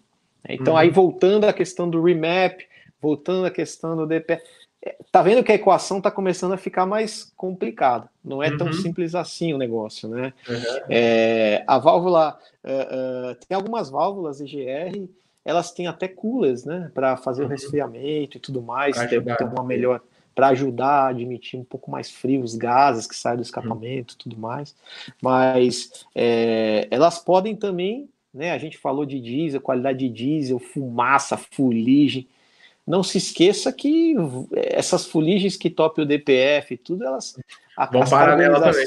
Então, uhum. aí voltando à questão do remap, voltando à questão do DP, é, tá vendo que a equação está começando a ficar mais complicada. Não é tão uhum. simples assim o negócio, né? Uhum. É, a válvula uh, uh, tem algumas válvulas EGR, elas têm até coolers, né? Para fazer o uhum. resfriamento e tudo mais, ter, ter, uma melhor para ajudar a admitir um pouco mais frio os gases que saem do escapamento, e tudo mais. Mas é, elas podem também né? A gente falou de diesel, qualidade de diesel, fumaça, fuligem. Não se esqueça que essas fuligens que top o DPF, tudo elas vão parar nela também.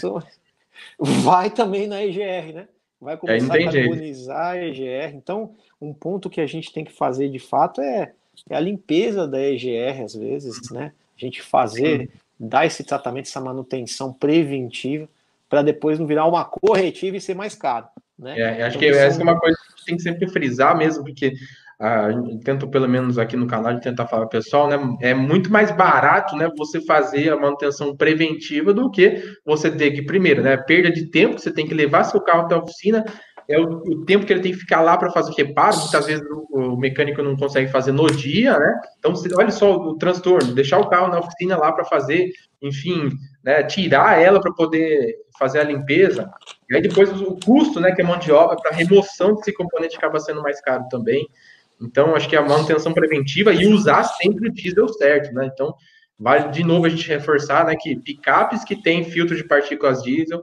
Vai também na EGR, né? Vai começar a carbonizar a EGR. Então, um ponto que a gente tem que fazer de fato é, é a limpeza da EGR, às vezes, né? A gente fazer, dar esse tratamento, essa manutenção preventiva, para depois não virar uma corretiva e ser mais caro. Né? É, acho então, que essa é uma coisa que a gente tem que sempre frisar mesmo, porque ah, tento pelo menos aqui no canal de tentar falar pessoal, né? É muito mais barato, né? Você fazer a manutenção preventiva do que você ter que primeiro, né? Perda de tempo, você tem que levar seu carro até a oficina, é o, o tempo que ele tem que ficar lá para fazer reparo, muitas vezes o, o, mecânico não consegue fazer no dia, né? Então, você, olha só o transtorno, deixar o carro na oficina lá para fazer, enfim, né, tirar ela para poder fazer a limpeza, e aí depois o custo, né, que é mão de obra para remoção desse componente acaba sendo mais caro também. Então, acho que a manutenção preventiva e usar sempre o diesel certo, né? Então, vale de novo a gente reforçar, né, que picapes que tem filtro de partículas diesel,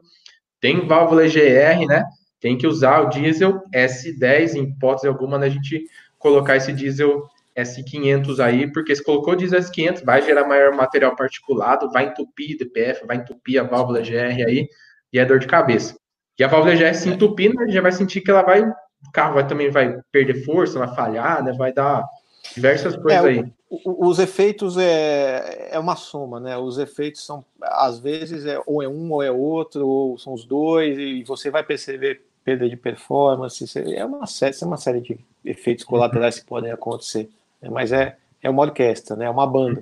tem válvula EGR, né? tem que usar o diesel S10, em hipótese alguma, né, a gente colocar esse diesel S500 aí, porque se colocou diesel S500, vai gerar maior material particulado, vai entupir DPF, vai entupir a válvula GR aí, e é dor de cabeça. E a válvula GR se entupir, né, já vai sentir que ela vai, o carro vai, também vai perder força, vai falhar, né, vai dar diversas coisas é, aí. os efeitos é, é uma soma, né? Os efeitos são, às vezes, é, ou é um ou é outro, ou são os dois, e você vai perceber perda de performance, é uma série, é uma série de efeitos colaterais que podem acontecer. Né? Mas é, é uma orquestra, né? é uma banda.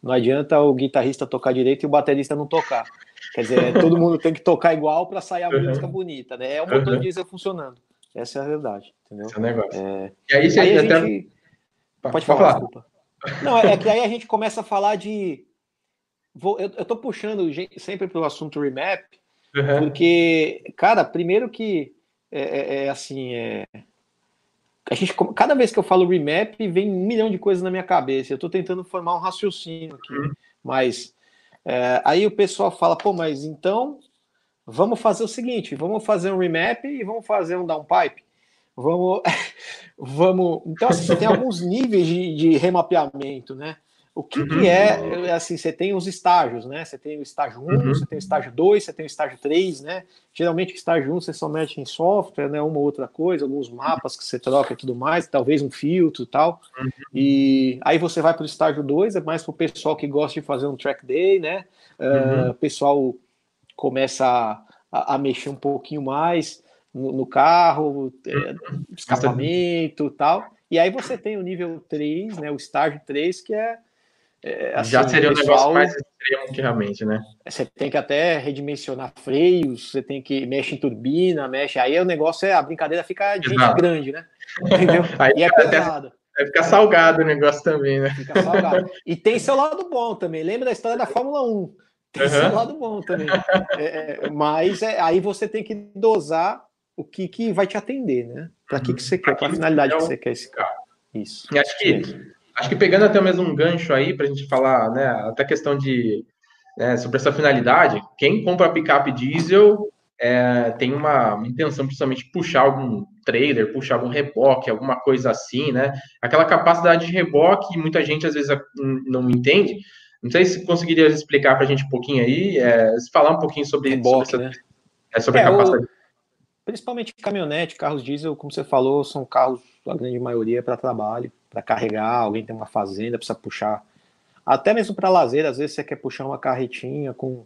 Não adianta o guitarrista tocar direito e o baterista não tocar. Quer dizer, todo mundo tem que tocar igual para sair a música bonita, né? É o motor uhum. diesel funcionando. Essa é a verdade, entendeu? Esse é o negócio. É... E aí, você aí a até... gente... Pode, Pode falar, falar, desculpa. Não, é que aí a gente começa a falar de. Vou, eu, eu tô puxando sempre para o assunto remap, uhum. porque, cara, primeiro que é, é, é assim, é, a gente, cada vez que eu falo remap, vem um milhão de coisas na minha cabeça. Eu estou tentando formar um raciocínio aqui, uhum. mas é, aí o pessoal fala, pô, mas então vamos fazer o seguinte: vamos fazer um remap e vamos fazer um downpipe. Vamos, vamos. Então, assim, você tem alguns níveis de, de remapeamento, né? O que, uhum. que é, é, assim, você tem os estágios, né? Você tem o estágio 1, uhum. você tem o estágio 2, você tem o estágio 3, né? Geralmente o estágio 1 você só mete em software, né? Uma ou outra coisa, alguns mapas que você troca e tudo mais, talvez um filtro e tal. Uhum. E aí você vai para o estágio 2, é mais para o pessoal que gosta de fazer um track day, né? Uh, pessoal começa a, a, a, mexer um pouquinho mais no, no carro, é, escapamento e tal. E aí você tem o nível 3, né? O estágio 3, que é é, assim, Já seria um negócio mais extremo que realmente, né? Você tem que até redimensionar freios, você tem que mexe em turbina, mexe. Aí o negócio é a brincadeira fica de grande, né? Entendeu? Aí e é pesado. Vai ficar salgado o negócio também, né? Fica salgado. E tem seu lado bom também. Lembra da história da Fórmula 1? Tem uhum. seu lado bom também. É, é, mas é, aí você tem que dosar o que, que vai te atender, né? Para que, que você quer, qual a finalidade que você quer esse carro. Isso. E acho que Acho que pegando até mesmo um gancho aí para a gente falar, né, até questão de né, sobre essa finalidade, quem compra picape diesel é, tem uma, uma, intenção principalmente puxar algum trailer, puxar algum reboque, alguma coisa assim, né? Aquela capacidade de reboque, muita gente às vezes não entende. Não sei se conseguiria explicar para a gente um pouquinho aí, é, falar um pouquinho sobre, reboque, sobre, essa, né? é, sobre é, a capacidade. O, principalmente caminhonete, carros diesel, como você falou, são carros, a grande maioria, para trabalho para carregar, alguém tem uma fazenda, precisa puxar. Até mesmo para lazer, às vezes você quer puxar uma carretinha com.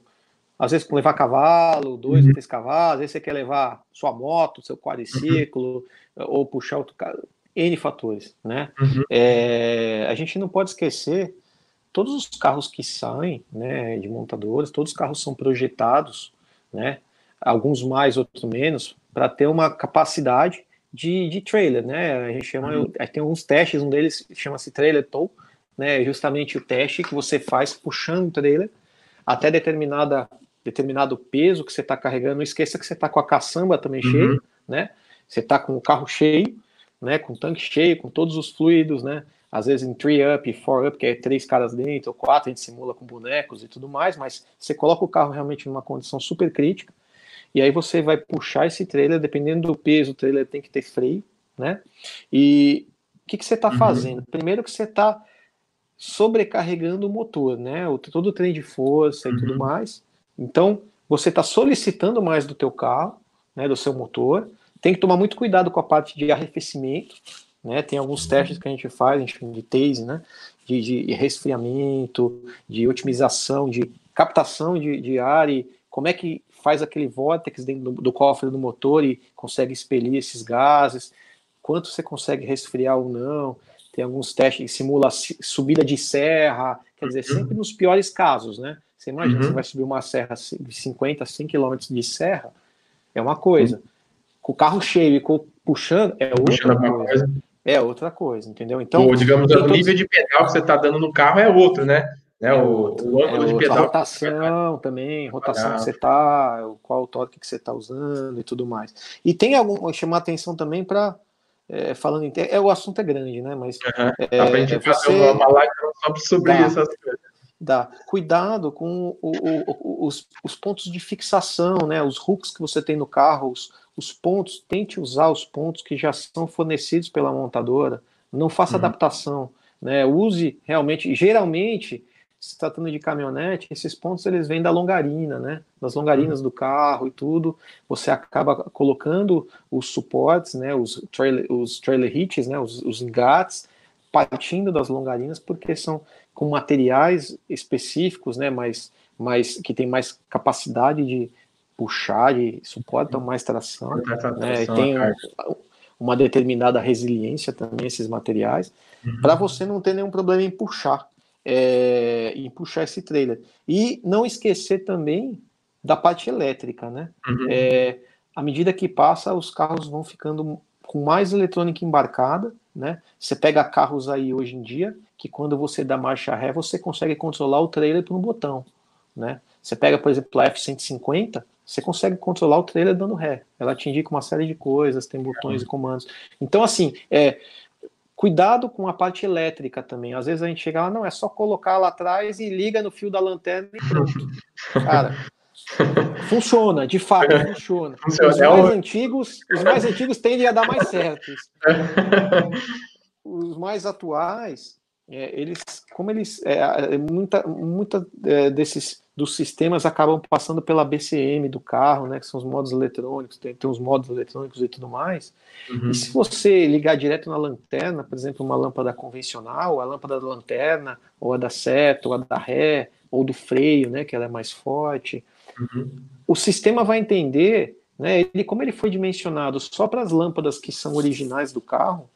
Às vezes com levar cavalo, dois uhum. ou três cavalos, às vezes você quer levar sua moto, seu quadriciclo, uhum. ou puxar outro carro. N fatores, né? Uhum. É, a gente não pode esquecer todos os carros que saem, né, de montadores, todos os carros são projetados, né? Alguns mais, outros menos, para ter uma capacidade de, de trailer, né? A gente chama, uhum. tem alguns testes, um deles chama-se trailer tow, né? Justamente o teste que você faz puxando o trailer até determinada determinado peso que você está carregando. Não esqueça que você está com a caçamba também uhum. cheia, né? Você está com o carro cheio, né? Com o tanque cheio, com todos os fluidos, né? Às vezes em 3 up, 4 up, que é três caras dentro, ou quatro, a gente simula com bonecos e tudo mais, mas você coloca o carro realmente numa condição super crítica e aí você vai puxar esse trailer, dependendo do peso, o trailer tem que ter freio, né? E o que, que você está uhum. fazendo? Primeiro que você está sobrecarregando o motor, né? O, todo o trem de força e uhum. tudo mais. Então, você está solicitando mais do teu carro, né, do seu motor. Tem que tomar muito cuidado com a parte de arrefecimento, né? Tem alguns testes que a gente faz, a gente chama de tase, né? De, de resfriamento, de otimização, de captação de, de ar e como é que faz aquele vórtex dentro do, do, cofre do motor e consegue expelir esses gases, quanto você consegue resfriar ou não. Tem alguns testes que simula subida de serra, quer dizer, uhum. sempre nos piores casos, né? Você imagina, uhum. você vai subir uma serra de 50, 100 km de serra, é uma coisa. Uhum. Com o carro cheio e com, puxando, é outra coisa. coisa. É outra coisa, entendeu? Então, Ou, digamos, o nível de pedal que você está dando no carro é outro, né? Né, é o, o ângulo é de pedal. A rotação também, rotação que você está, qual o torque que você está usando e tudo mais. E tem algum chamar atenção também para é, falando em é o assunto é grande, né? Mas uhum. é, Dá pra gente você... fazer uma live sobre Dá. essas coisas. Dá. Cuidado com o, o, os, os, pontos de fixação, né? Os hooks que você tem no carro, os, os pontos, tente usar os pontos que já são fornecidos pela montadora. Não faça uhum. adaptação, né? Use realmente, geralmente, se tratando de caminhonete, esses pontos eles vêm da longarina, né? Das longarinas uhum. do carro e tudo. Você acaba colocando os suportes, né? Os trailer, os trailer hitches, né? Os, os engates partindo das longarinas, porque são com materiais específicos, né, mais, mais, que tem mais capacidade de puxar, de suportam mais tração, né, tem um, uma determinada resiliência também esses materiais, uhum. para você não ter nenhum problema em puxar, é, em puxar esse trailer. E não esquecer também da parte elétrica, né? Uhum. É, à medida que passa, os carros vão ficando com mais eletrônica embarcada, né? Você pega carros aí hoje em dia que quando você dá marcha ré, você consegue controlar o trailer por um botão, né? Você pega, por exemplo, a F-150, você consegue controlar o trailer dando ré. Ela te indica uma série de coisas, tem botões e comandos. Então, assim, é, cuidado com a parte elétrica também. Às vezes a gente chega lá, não, é só colocar lá atrás e liga no fio da lanterna e pronto. Cara, Funciona, de fato, funciona. funciona. Os mais é antigos, os mais antigos tendem a dar mais certo. Os mais atuais, é, eles, como eles, é, é, muita, muita é, desses dos sistemas acabam passando pela BCM do carro, né, que são os modos eletrônicos, tem, tem os modos eletrônicos e tudo mais. Uhum. E se você ligar direto na lanterna, por exemplo, uma lâmpada convencional, a lâmpada da lanterna, ou a da seta, ou a da ré, ou do freio, né, que ela é mais forte, Uhum. O sistema vai entender, né, ele, como ele foi dimensionado só para as lâmpadas que são originais do carro,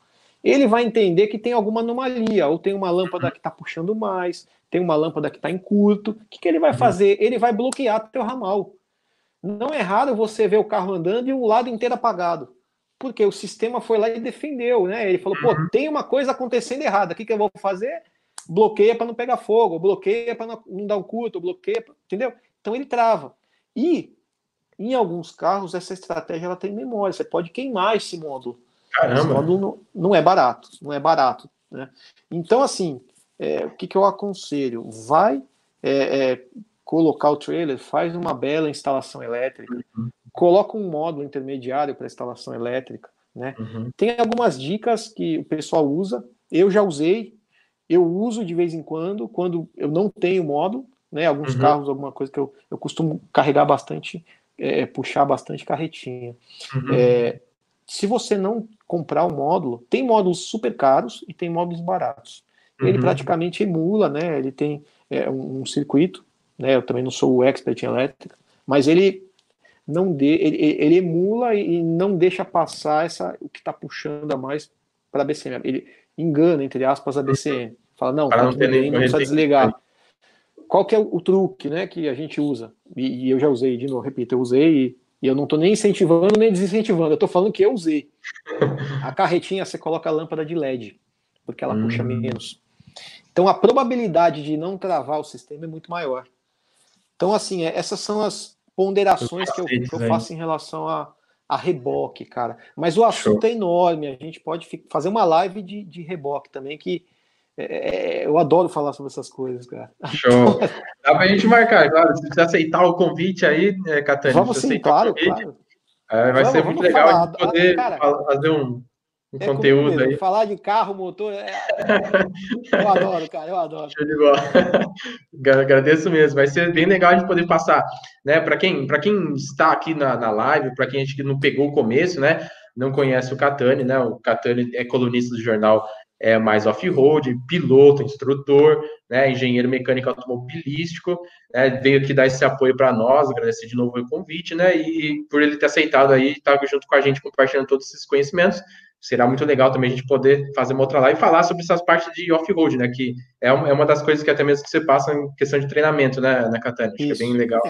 ele vai entender que tem alguma anomalia, ou tem uma lâmpada que está puxando mais, tem uma lâmpada que está em curto. O que, que ele vai uhum. fazer? Ele vai bloquear teu ramal. Não é raro você ver o carro andando e o lado inteiro apagado. Porque o sistema foi lá e defendeu, né? Ele falou, pô, uhum. tem uma coisa acontecendo errada. O que, que eu vou fazer? Bloqueia para não pegar fogo, bloqueia para não, não dar um curto, bloqueia, entendeu? Então ele trava. E em alguns carros essa estratégia ela tem memória. Você pode queimar esse módulo. Caramba. Esse módulo não, não é barato, não é barato. Né? Então assim, é, o que, que eu aconselho? Vai é, é, colocar o trailer, faz uma bela instalação elétrica, uhum. coloca um módulo intermediário para instalação elétrica. Né? Uhum. Tem algumas dicas que o pessoal usa. Eu já usei, eu uso de vez em quando, quando eu não tenho módulo, né? Alguns uhum. carros, alguma coisa que eu, eu costumo carregar bastante, é, puxar bastante carretinha. Uhum. É, se você não comprar o módulo, tem módulos super caros e tem módulos baratos. Uhum. Ele praticamente emula, né? Ele tem é, um, um, circuito, né? Eu também não sou o expert em elétrica, mas ele não dê, ele, ele emula e não deixa passar essa o que está puxando a mais para a BCM. Ele engana entre aspas a BCM. Fala não, tá não, bem, não precisa desligar qual que é o, truque né, que a gente usa? E, e, eu já usei, de novo, repito, eu usei e, e eu não estou nem incentivando nem desincentivando, eu estou falando que eu usei. A carretinha você coloca a lâmpada de LED, porque ela hum. puxa menos. Então a probabilidade de não travar o sistema é muito maior. Então, assim, é, essas são as ponderações que eu, que eu faço em relação a, a reboque, cara. Mas o assunto Show. é enorme, a gente pode fazer uma live de, de reboque também, que é, é, eu adoro falar sobre essas coisas, cara. Show. Dá pra gente marcar, claro. Se você aceitar o convite aí, é, Catani. Vamos sim, claro, claro. É, vai vamos, ser muito legal falar, de poder cara, fazer um, um é conteúdo aí. Falar de carro, motor, é... eu adoro, cara, eu adoro. Show de bola. Agradeço mesmo. Vai ser bem legal de poder passar, né? Para quem, quem está aqui na, na live, para quem a gente não pegou o começo, né? Não conhece o Catani, né? O Catani é colunista do jornal é, mais off-road, piloto, instrutor, né, engenheiro mecânico automobilístico, né, veio aqui dar esse apoio para nós, agradecer de novo o convite, né, e por ele ter aceitado aí, estar tá junto com a gente, compartilhando todos esses conhecimentos, será muito legal também a gente poder fazer uma outra live e falar sobre essas partes de off-road, né, que é uma, é uma das coisas que até mesmo que você passa em questão de treinamento, né, na Catania, acho que é bem legal.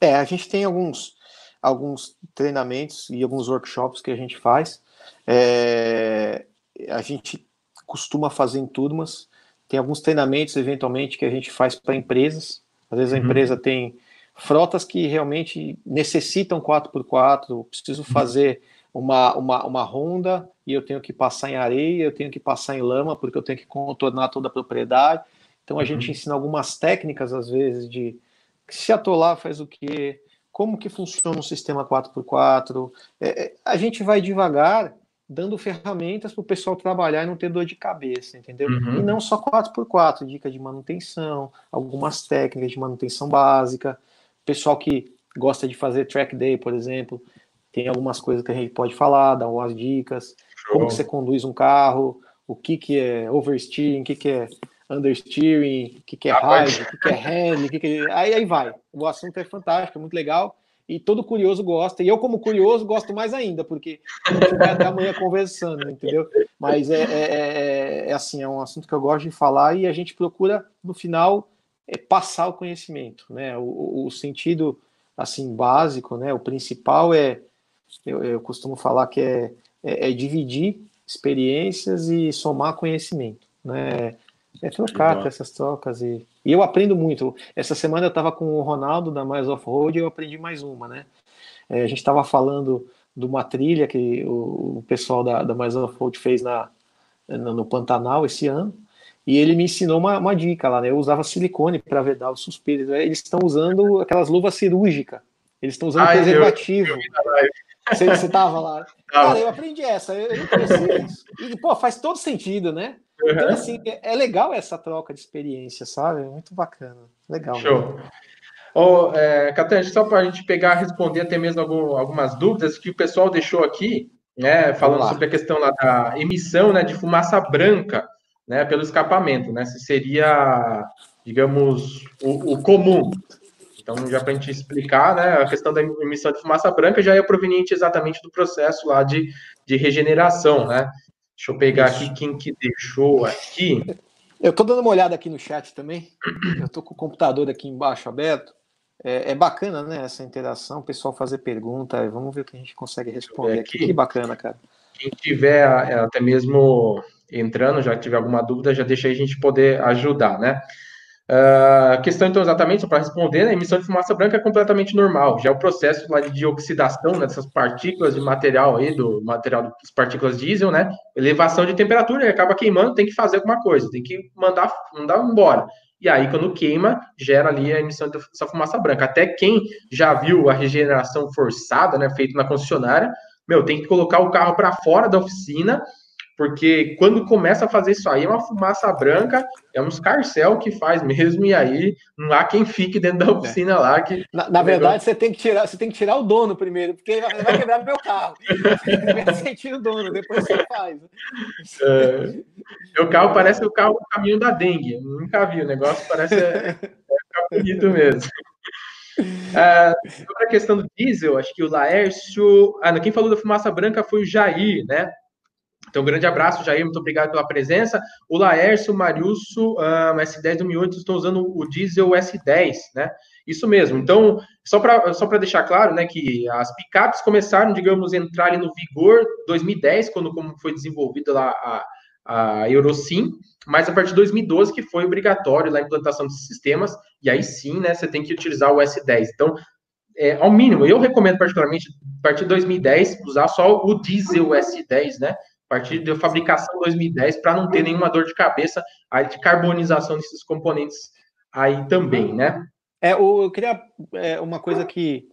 É. é, a gente tem alguns, alguns treinamentos e alguns workshops que a gente faz, é, a gente costuma fazer em turmas. Tem alguns treinamentos, eventualmente, que a gente faz para empresas. Às vezes a uhum. empresa tem frotas que realmente necessitam 4x4, preciso uhum. fazer uma, uma, uma ronda e eu tenho que passar em areia, eu tenho que passar em lama, porque eu tenho que contornar toda a propriedade. Então a uhum. gente ensina algumas técnicas, às vezes, de se atolar faz o quê, como que funciona um sistema 4x4. É, é, a gente vai devagar dando ferramentas para o pessoal trabalhar e não ter dor de cabeça, entendeu? Uhum. E não só 4x4, dica de manutenção, algumas técnicas de manutenção básica. Pessoal que gosta de fazer track day, por exemplo, tem algumas coisas que a gente pode falar, dar umas dicas, Show. como você conduz um carro, o que, que é oversteering, o que, que é understeering, o que, que é ride, o que, que é hand, o que, que é... Aí, aí vai. O assunto é fantástico, é muito legal. E todo curioso gosta. E eu, como curioso, gosto mais ainda, porque a gente vai até amanhã conversando, entendeu? Mas é, é, é, é, assim, é um assunto que eu gosto de falar e a gente procura, no final, é passar o conhecimento, né? O, o sentido, assim, básico, né? O principal é, eu, eu costumo falar que é, é, é dividir experiências e somar conhecimento, né? É trocar ter essas trocas e, e eu aprendo muito. Essa semana eu estava com o Ronaldo da Mais Off Road e eu aprendi mais uma, né? É, a gente estava falando de uma trilha que o, o pessoal da, da Mais Off Road fez na, no, no Pantanal esse ano e ele me ensinou uma, uma dica lá, né? Eu usava silicone para vedar os suspiros. Eles estão usando aquelas luvas cirúrgicas. Eles estão usando Ai, preservativo. Eu, eu você, você tava lá. Cara, eu aprendi essa, eu, eu não conhecia isso. E, pô, faz todo sentido, né? Então, assim, é, é legal essa troca de experiência, sabe? É muito bacana. Legal. Show. Ô, é, Catane, só para a gente pegar responder até mesmo algum, algumas dúvidas que o pessoal deixou aqui, né? Falando sobre a questão lá da emissão né, de fumaça branca né, pelo escapamento, né? Se seria, digamos, o, o comum. Então, já para a gente explicar, né, a questão da emissão de fumaça branca já é proveniente exatamente do processo lá de, de regeneração, né? Deixa eu pegar Isso. aqui quem que deixou aqui. Eu estou dando uma olhada aqui no chat também. Eu estou com o computador aqui embaixo aberto. É, é, bacana, né, essa interação, o pessoal fazer pergunta. Vamos ver o que a gente consegue responder aqui. aqui. Que bacana, cara. Quem tiver é, até mesmo entrando, já tiver alguma dúvida, já deixa aí a gente poder ajudar, né? Uh, a questão, então, exatamente, para responder, né, a emissão de fumaça branca é completamente normal. Já é o processo lá de oxidação né, dessas partículas de material aí, do material das partículas diesel, né? Elevação de temperatura acaba queimando, tem que fazer alguma coisa, tem que mandar, mandar embora. E aí, quando queima, gera ali a emissão dessa fumaça branca. Até quem já viu a regeneração forçada, né, feita na concessionária, meu, tem que colocar o carro para fora da oficina porque quando começa a fazer isso aí, é uma fumaça branca, é um escarcel que faz mesmo, e aí não há quem fique dentro da oficina é. lá. Que, na, na verdade, negócio... você tem, que tirar, você tem que tirar o dono primeiro, porque ele vai, vai quebrar o meu carro. Primeiro você tira o dono, depois você faz. É, meu carro parece o carro o caminho da dengue. Nunca vi, o negócio parece é, é bonito mesmo. Uh, sobre a questão do diesel, acho que o Laércio. Ah, não, quem falou da fumaça branca foi o Jair, né? Então, um grande abraço, Jair, muito obrigado pela presença. O Laércio, Mariusso, um, S10 2008 estão usando o diesel S10, né? Isso mesmo. Então, só para só deixar claro, né, que as picapes começaram, digamos, a entrar no vigor 2010, quando como foi desenvolvida lá a, a Eurosim, mas a partir de 2012 que foi obrigatório a implantação desses sistemas, e aí sim, né, você tem que utilizar o S10. Então, é, ao mínimo, eu recomendo particularmente, a partir de 2010, usar só o diesel S10, né? A partir da fabricação 2010, para não ter nenhuma dor de cabeça aí de carbonização desses componentes aí também, né? É, eu queria é, uma coisa que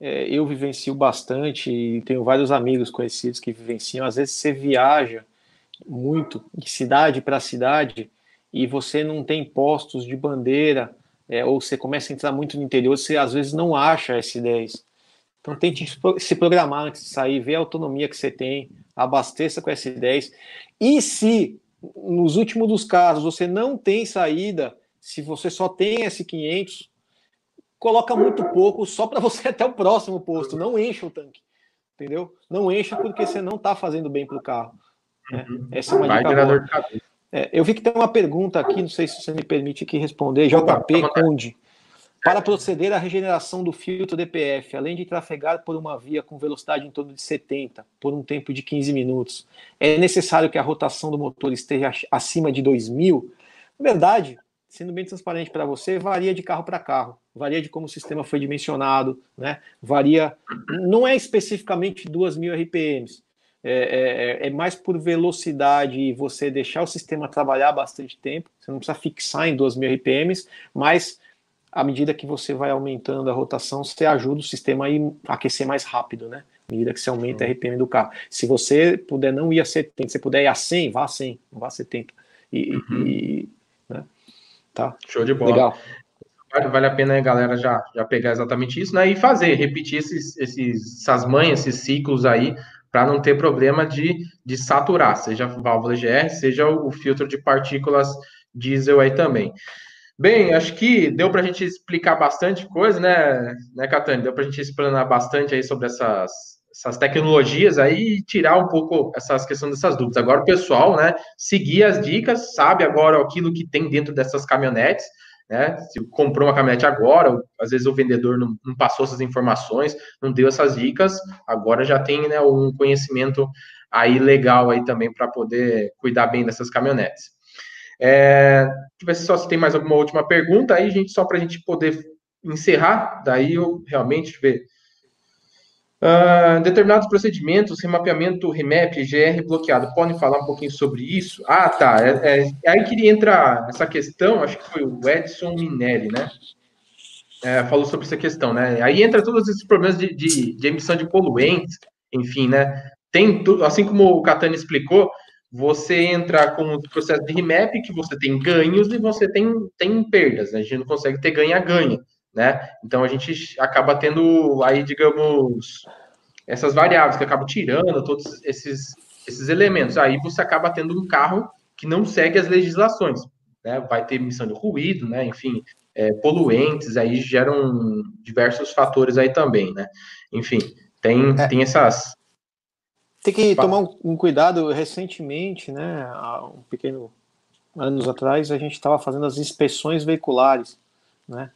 é, eu vivencio bastante e tenho vários amigos conhecidos que vivenciam. Às vezes você viaja muito de cidade para cidade e você não tem postos de bandeira é, ou você começa a entrar muito no interior, você às vezes não acha S10. Então tente se programar antes de sair, ver a autonomia que você tem, abasteça com S10. E se nos últimos dos casos você não tem saída, se você só tem S500, coloca muito pouco só para você até o próximo posto, não encha o tanque, entendeu? Não encha porque você não está fazendo bem para o carro. Né? Uhum. Essa é uma Vai dica boa. É, eu vi que tem uma pergunta aqui, não sei se você me permite aqui responder. JP Conde. Para proceder à regeneração do filtro DPF, além de trafegar por uma via com velocidade em torno de 70 por um tempo de 15 minutos, é necessário que a rotação do motor esteja acima de 2000? Na verdade, sendo bem transparente para você, varia de carro para carro, varia de como o sistema foi dimensionado, né? Varia, não é especificamente 2.000 RPMs, é, é, é, mais por velocidade e você deixar o sistema trabalhar bastante tempo. Você não precisa fixar em 2.000 RPMs, mas à medida que você vai aumentando a rotação, você ajuda o sistema a, aquecer mais rápido, né? À medida que você aumenta a RPM do carro. Se você puder não ir a 70, se puder ir a 100, vá a 100, não vá a 70. E, uhum. e né? tá. Show de bola. Legal. Vale, vale a pena a galera já, já pegar exatamente isso, né? E fazer, repetir esses, esses, essas manhas, esses ciclos aí, para não ter problema de, de saturar, seja a válvula GR, seja o, o filtro de partículas diesel aí também. Bem, acho que deu para a gente explicar bastante coisa, né, né, Catane? Deu para a gente explanar bastante aí sobre essas, essas tecnologias aí e tirar um pouco essas questões dessas dúvidas. Agora o pessoal, né, seguir as dicas, sabe agora aquilo que tem dentro dessas caminhonetes, né? Se comprou uma caminhonete agora, às vezes o vendedor não, não, passou essas informações, não deu essas dicas, agora já tem né, um conhecimento aí legal aí também para poder cuidar bem dessas caminhonetes. É, deixa eu ver só se tem mais alguma última pergunta aí, gente, só para a gente poder encerrar, daí eu realmente ver Uh, determinados procedimentos, remapeamento, remap, GR bloqueado. Podem falar um pouquinho sobre isso? Ah, tá. É, é, é aí que entra essa questão, acho que foi o Edson Minelli, né? É, falou sobre essa questão, né? Aí entra todos esses problemas de, de, de emissão de poluentes, enfim, né? Tem tudo, assim como o Catani explicou, você entra com o processo de remap, que você tem ganhos e você tem, tem perdas, né? A gente não consegue ter ganha-ganha né? Então a gente acaba tendo aí, digamos, essas variáveis que acabam tirando todos esses, esses elementos. Aí você acaba tendo um carro que não segue as legislações, né? Vai ter emissão de ruído, né? Enfim, é, poluentes aí geram diversos fatores aí também, né? Enfim, tem, é. tem essas. Tem que tomar um, um cuidado. Recentemente, né? Há um pequeno anos atrás, a gente estava fazendo as inspeções veiculares, né?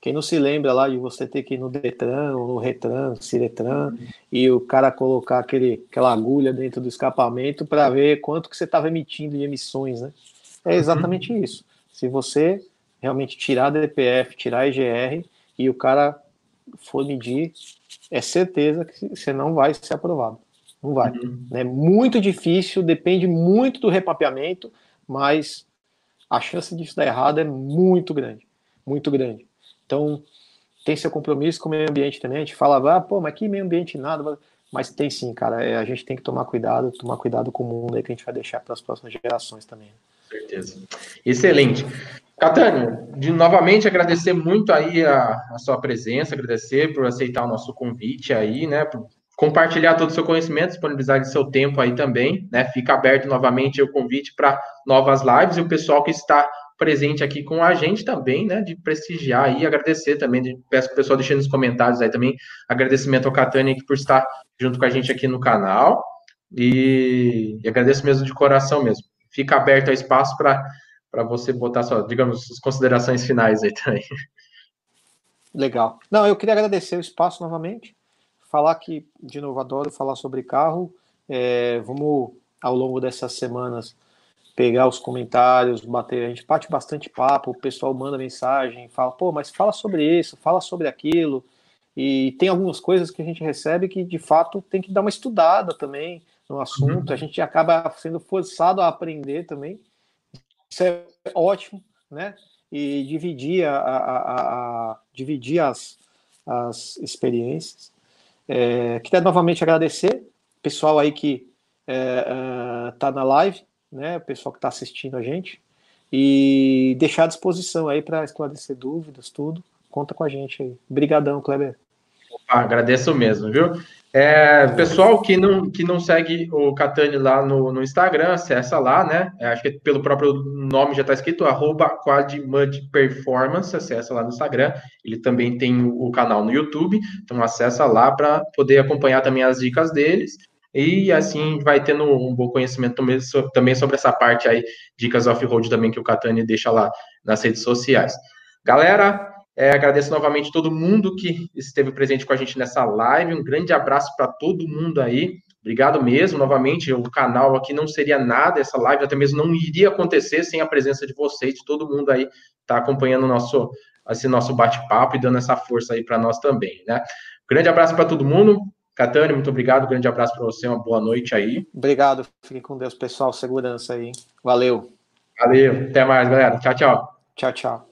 Quem não se lembra lá de você ter que ir no Detran ou no Retran, Ciretran, e o cara colocar aquele, aquela agulha dentro do escapamento para ver quanto que você estava emitindo de emissões, né? É exatamente uhum. isso. Se você realmente tirar DPF, tirar a EGR e o cara for medir, é certeza que você não vai ser aprovado. Não vai. Uhum. É muito difícil, depende muito do repapeamento, mas a chance disso dar errado é muito grande. Muito grande. Então, tem seu compromisso com o meio ambiente também. A gente fala, ah, pô, mas que meio ambiente nada. Mas tem sim, cara. É, a gente tem que tomar cuidado, tomar cuidado com o mundo aí que a gente vai deixar para as próximas gerações também. Certeza. Excelente. Catânio, de novamente agradecer muito aí a, a, sua presença, agradecer por aceitar o nosso convite aí, né? Por compartilhar todo o seu conhecimento, disponibilizar seu tempo aí também, né? Fica aberto novamente o convite para novas lives e o pessoal que está presente aqui com a gente também, né? De prestigiar aí, agradecer também. Peço que o pessoal deixe nos comentários aí também. Agradecimento ao Catani por estar junto com a gente aqui no canal. E, e agradeço mesmo de coração mesmo. Fica aberto o espaço para você botar só, digamos, as considerações finais aí também. Legal. Não, eu queria agradecer o espaço novamente. Falar que, de novo, adoro falar sobre carro. É, vamos, ao longo dessas semanas, pegar os comentários, bater, a gente bate bastante papo, o pessoal manda mensagem, fala, pô, mas fala sobre isso, fala sobre aquilo. E tem algumas coisas que a gente recebe que de fato tem que dar uma estudada também no assunto. Uhum. A gente acaba sendo forçado a aprender também. Isso é ótimo, né? E dividir, a, a, a, a dividir as, as experiências. É, queria novamente agradecer pessoal aí que está é, é, tá na live né, o pessoal que está assistindo a gente, e deixar à disposição aí para esclarecer dúvidas, tudo. Conta com a gente aí. Obrigadão, Kleber. Opa, agradeço mesmo, viu? É, pessoal que não, que não segue o Catani lá no, no Instagram, acessa lá, né? É, acho que pelo próprio nome já está escrito, arroba Performance, acessa lá no Instagram. Ele também tem o, o canal no YouTube, então acessa lá para poder acompanhar também as dicas deles e assim vai tendo um bom conhecimento também sobre essa parte aí, dicas off-road também que o Catani deixa lá nas redes sociais. Galera, é, agradeço novamente todo mundo que esteve presente com a gente nessa live. Um grande abraço para todo mundo aí. Obrigado mesmo, novamente. O canal aqui não seria nada, essa live até mesmo não iria acontecer sem a presença de vocês, de todo mundo aí tá acompanhando o nosso, esse nosso bate-papo e dando essa força aí para nós também, né? Grande abraço para todo mundo. Catânia, muito obrigado, grande abraço para você, uma boa noite aí. Obrigado, fiquem com Deus, pessoal, segurança aí. Valeu. Valeu, até mais, galera. Tchau, tchau. Tchau, tchau.